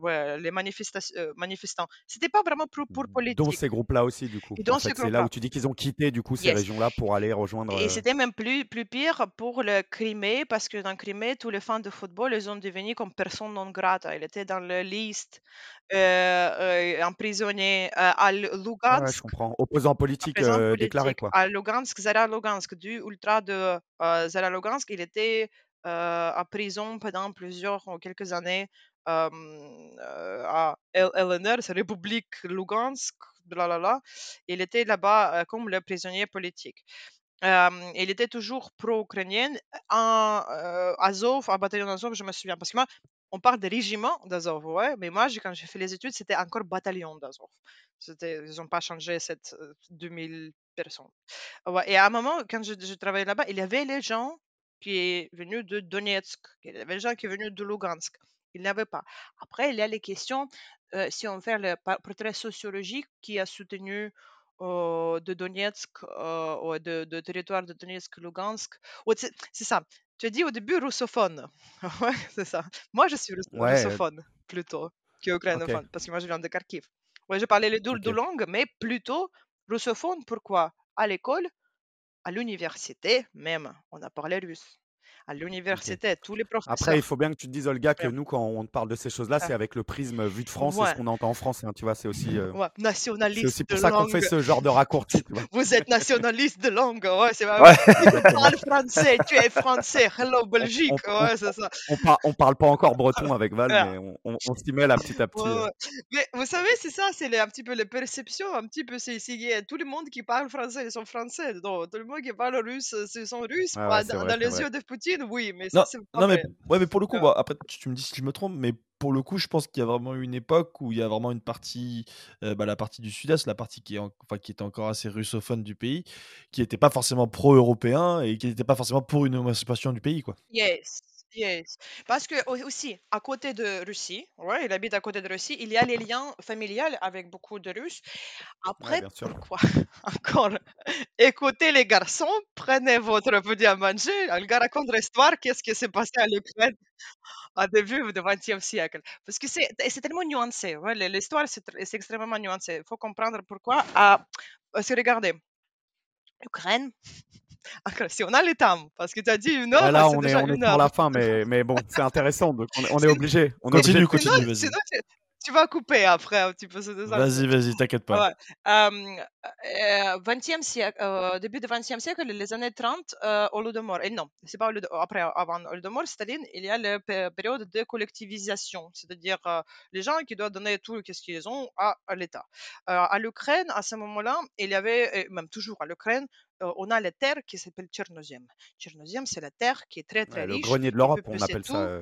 ouais, les euh, manifestants. C'était pas vraiment pour, pour politique. Dans ces groupes-là aussi, du coup. c'est là où tu dis qu'ils ont quitté du coup ces régions-là pour aller rejoindre. Et euh c'était même plus, plus pire pour le Crimée, parce que dans Crimée, tous les fans de football, ils ont devenu comme personne non grata. Il était dans la liste euh, emprisonné à Lugansk. Ouais, je comprends. Opposant politique, déclaré, quoi. À Lugansk, Zara Lugansk, du ultra de Zara Lugansk, il était en prison pendant plusieurs, quelques années à LNR, c'est République Lugansk, blablabla. Il était là-bas comme le prisonnier politique. il était toujours pro-ukrainien. En Azov, en bataillon d'Azov, je me souviens. Parce que moi, on parle de régiment d'Azov, mais moi, quand j'ai fait les études, c'était encore bataillon d'Azov. Ils n'ont pas changé cette 2000 personnes. Et à un moment, quand je, travaillais là-bas, il y avait les gens qui est venu de Donetsk, il y avait des gens qui est venu de Lugansk. Il n'y avait pas. Après, il y a les questions, euh, si on fait le portrait sociologique qui a soutenu euh, de Donetsk, euh, de, de, territoire de Donetsk, Lugansk. C'est ça. Tu as dit au début russophone. [laughs] ouais, c'est ça. Moi, je suis russophone plutôt qu'ukrainophone, parce que moi, je viens de Kharkiv. Ouais, je parlais les deux, deux langues, mais plutôt russophone. Pourquoi? À l'école, à l'université même, on a parlé russe à l'université, tous les professeurs. Après, il faut bien que tu te dises, Olga, que nous, quand on parle de ces choses-là, c'est avec le prisme vu de France et ce qu'on entend en France. Hein, tu vois, c'est aussi. Euh, nationaliste. C'est aussi pour ça qu'on fait ce genre de raccourci. [laughs] Vous êtes nationaliste de langue, ouais, c'est vrai. [laughs] tu parles français, tu es français. Hello Belgique, on, ouais, c'est ça. On, parle pas encore breton avec Val, mais on, s'y mêle à petit à petit. Euh. Mais vous savez, c'est ça, c'est un petit peu les perceptions, un petit peu, c'est tout le monde qui parle français, ils sont français. Donc, tout le monde qui parle russe, ils sont russes. dans, les yeux de Poutine, oui, mais ça, c'est non, mais, ouais, mais pour le coup, bah, après, tu me dis si je me trompe, mais pour le coup, je pense qu'il y a vraiment une époque où il y a vraiment une partie, euh, bah, la partie du Sud-Est, la partie qui, est enfin, qui était encore assez russophone du pays, qui n'était pas forcément pro-européen et qui n'était pas forcément pour une émancipation du pays, quoi. Yes. Yes. Parce que aussi, à côté de Russie, ouais, il habite à côté de Russie, il y a les liens familiales avec beaucoup de Russes. Après, pourquoi? [laughs] Encore, écoutez les garçons, prenez votre petit à manger. Elle raconte l'histoire, qu'est-ce qui s'est passé à l'Ukraine au début du XXe siècle. Parce que c'est tellement nuancé. Ouais, l'histoire, c'est extrêmement nuancé. Il faut comprendre pourquoi. Ah, parce que regardez, [laughs] Si on a les temps, parce que tu as dit une heure. Ah, là, on est, on est pour la fin, mais, mais bon, c'est intéressant, donc on, est obligé. On continue, continue, vas-y tu vas couper après un petit peu. Vas-y, vas-y, t'inquiète pas. Ouais. Euh, 20e siècle, euh, début du 20e siècle, les années 30, euh, Holodomor, et non, c'est pas après, avant Holodomor, Staline, il y a la période de collectivisation, c'est-à-dire euh, les gens qui doivent donner tout ce qu'ils ont à, à l'État. Euh, à l'Ukraine, à ce moment-là, il y avait, même toujours à l'Ukraine, euh, on a la terre qui s'appelle Tchernozem. Tchernozem, c'est la terre qui est très très riche. Le grenier de l'Europe, on appelle ça.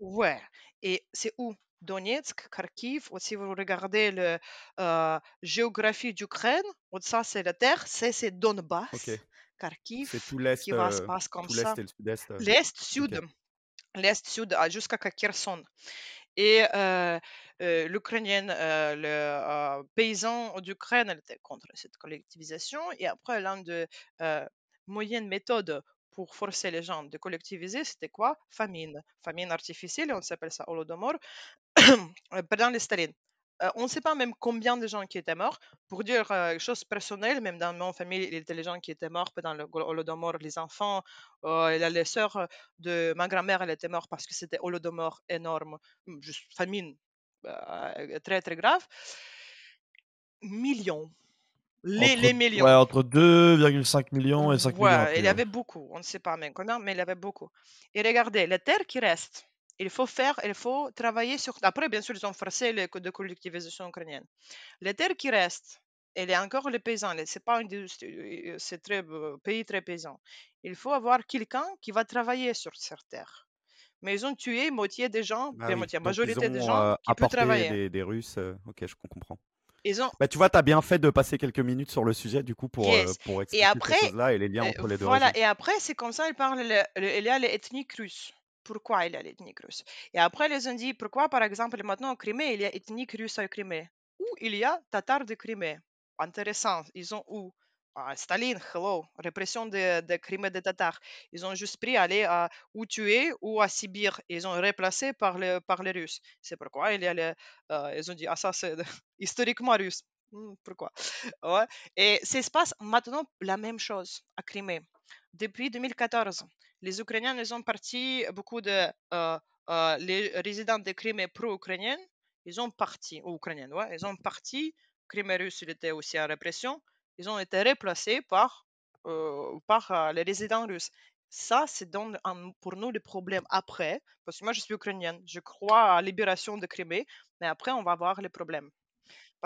Ouais. Et c'est où? Donetsk, Kharkiv. Si vous regardez la euh, géographie d'Ukraine, ça c'est la terre, c'est Donbass, Kharkiv, c'est tout l'est, qui va se passer comme ça. L'est et le sud-est. Euh, l'est, sud, l'est, sud, ah, jusqu'à Kherson. Et euh, l'Ukrainienne, le paysan d'Ukraine, elle était contre cette collectivisation. Et après, l'un des moyennes méthodes pour forcer les gens de collectiviser, c'était quoi? Famine. Famine artificielle, on s'appelle ça Holodomor, [coughs] pendant les Staline. Euh, on ne sait pas même combien de gens qui étaient morts. Pour dire euh, chose personnel, même dans mon famille, il y était les gens qui étaient morts pendant le Holodomor, les enfants. Euh, et les sœurs de ma grand-mère, elle était morte parce que c'était Holodomor énorme, juste famine très très grave. Millions. Les, Entre, les millions. ouais, entre 2,5 millions et 5 millions. Ouais, après, il y avait beaucoup. On ne sait pas même combien, mais il y avait beaucoup. Et regardez, les terres qui restent, il faut faire, il faut travailler sur. Après, bien sûr, ils ont forcé les codes de collectivisation ukrainienne. Les terres qui restent, il y a encore les paysans. C'est pas une, industrie- c'est très euh, pays très paysan. Il faut avoir quelqu'un qui va travailler sur ces terres. Mais ils ont tué moitié des gens, Ah oui, moitié, ils majorité des ont gens euh, qui peuvent travailler. des, des Russes. euh, ok, je comprends. Ils ont Bah, tu vois, tu as bien fait de passer quelques minutes sur le sujet, du coup, pour, euh, pour Et expliquer après, ces choses-là et les liens euh, entre les deux voilà, régions. et après, c'est comme ça, ils parlent, le- le- il y a l'ethnie russe. Pourquoi il y a l'ethnie russe Et après, ils ont dit, pourquoi, par exemple, maintenant en Crimée, il y a ethnie russe à Crimée? Où il y a tatars de Crimée? Intéressant, ils ont où? Ah, Staline, hello, répression de, de Crimée des tatars. Ils ont juste pris aller à ou tuer ou à Sibir. Ils ont remplacé par, par les Russes. C'est pourquoi il y a les, euh, ils ont dit, ah ça c'est [laughs] historiquement russe. Hmm, pourquoi? Ouais. Et ça se passe maintenant la même chose à Crimée. Depuis 2014, les Ukrainiens, ils ont parti, beaucoup de euh, euh, les résidents de Crimée pro-ukrainiennes, ils ont parti, ou ukrainiennes, ouais, ils ont parti. Crimée russe, il était aussi en répression. Ils ont été remplacés par, euh, par euh, les résidents russes. Ça, c'est un- pour nous le problème après, parce que moi je suis ukrainienne, je crois à la libération de Crimée, mais après on va voir les problèmes.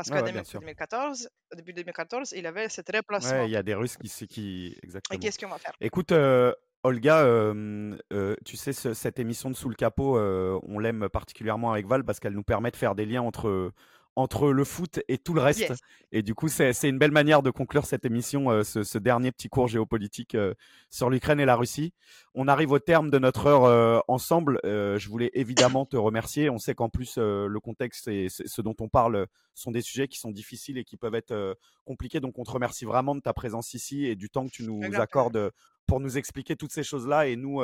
Parce Ouais, que ouais, bien sûr. 2014, depuis 2014, il avait cet Ouais, remplacement. il y a des Russes qui, qui... Et Exactement. qu'est-ce qu'on va faire? Écoute, euh, Olga, euh, euh, tu sais, ce- cette émission de Sous le capot, euh, on l'aime particulièrement avec Val parce qu'elle nous permet de faire des liens entre, entre le foot et tout le reste. Yes. Et du coup, c'est une belle manière de conclure cette émission, euh, ce, ce dernier petit cours géopolitique euh, sur l'Ukraine et la Russie. On arrive au terme de notre heure euh, ensemble. Je voulais évidemment te remercier. On sait qu'en plus, le contexte et ce dont on parle sont des sujets qui sont difficiles et qui peuvent être compliqués. Donc, on te remercie vraiment de ta présence ici et du temps que tu nous accordes pour nous expliquer toutes ces choses-là et nous,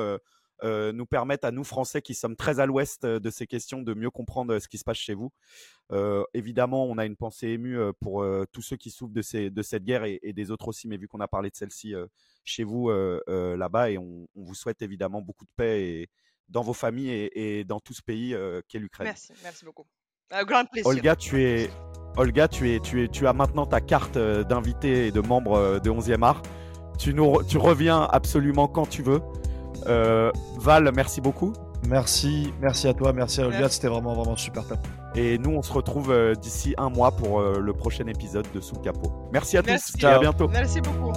euh, nous permettre à nous, Français, qui sommes très à l'ouest euh, de ces questions, de mieux comprendre euh, ce qui se passe chez vous. Euh, évidemment, on a une pensée émue pour euh, tous ceux qui souffrent de, ces, de cette guerre et, et des autres aussi, mais vu qu'on a parlé de celle-ci chez vous là-bas, et on, on vous souhaite évidemment beaucoup de paix et, dans vos familles et, et dans tout ce pays qu'est l'Ukraine. Merci, merci beaucoup. Un grand plaisir. Olga, tu es, Olga, tu es, tu es, tu as maintenant ta carte d'invité et de membre de 11e art. Tu nous, tu reviens absolument quand tu veux. Euh, Val, merci beaucoup. Merci, merci à toi, merci à Olga, Merci. c'était vraiment, vraiment super top. Et nous, on se retrouve euh, d'ici un mois pour euh, le prochain épisode de Sous le capot. Merci à tous à bientôt. Merci beaucoup.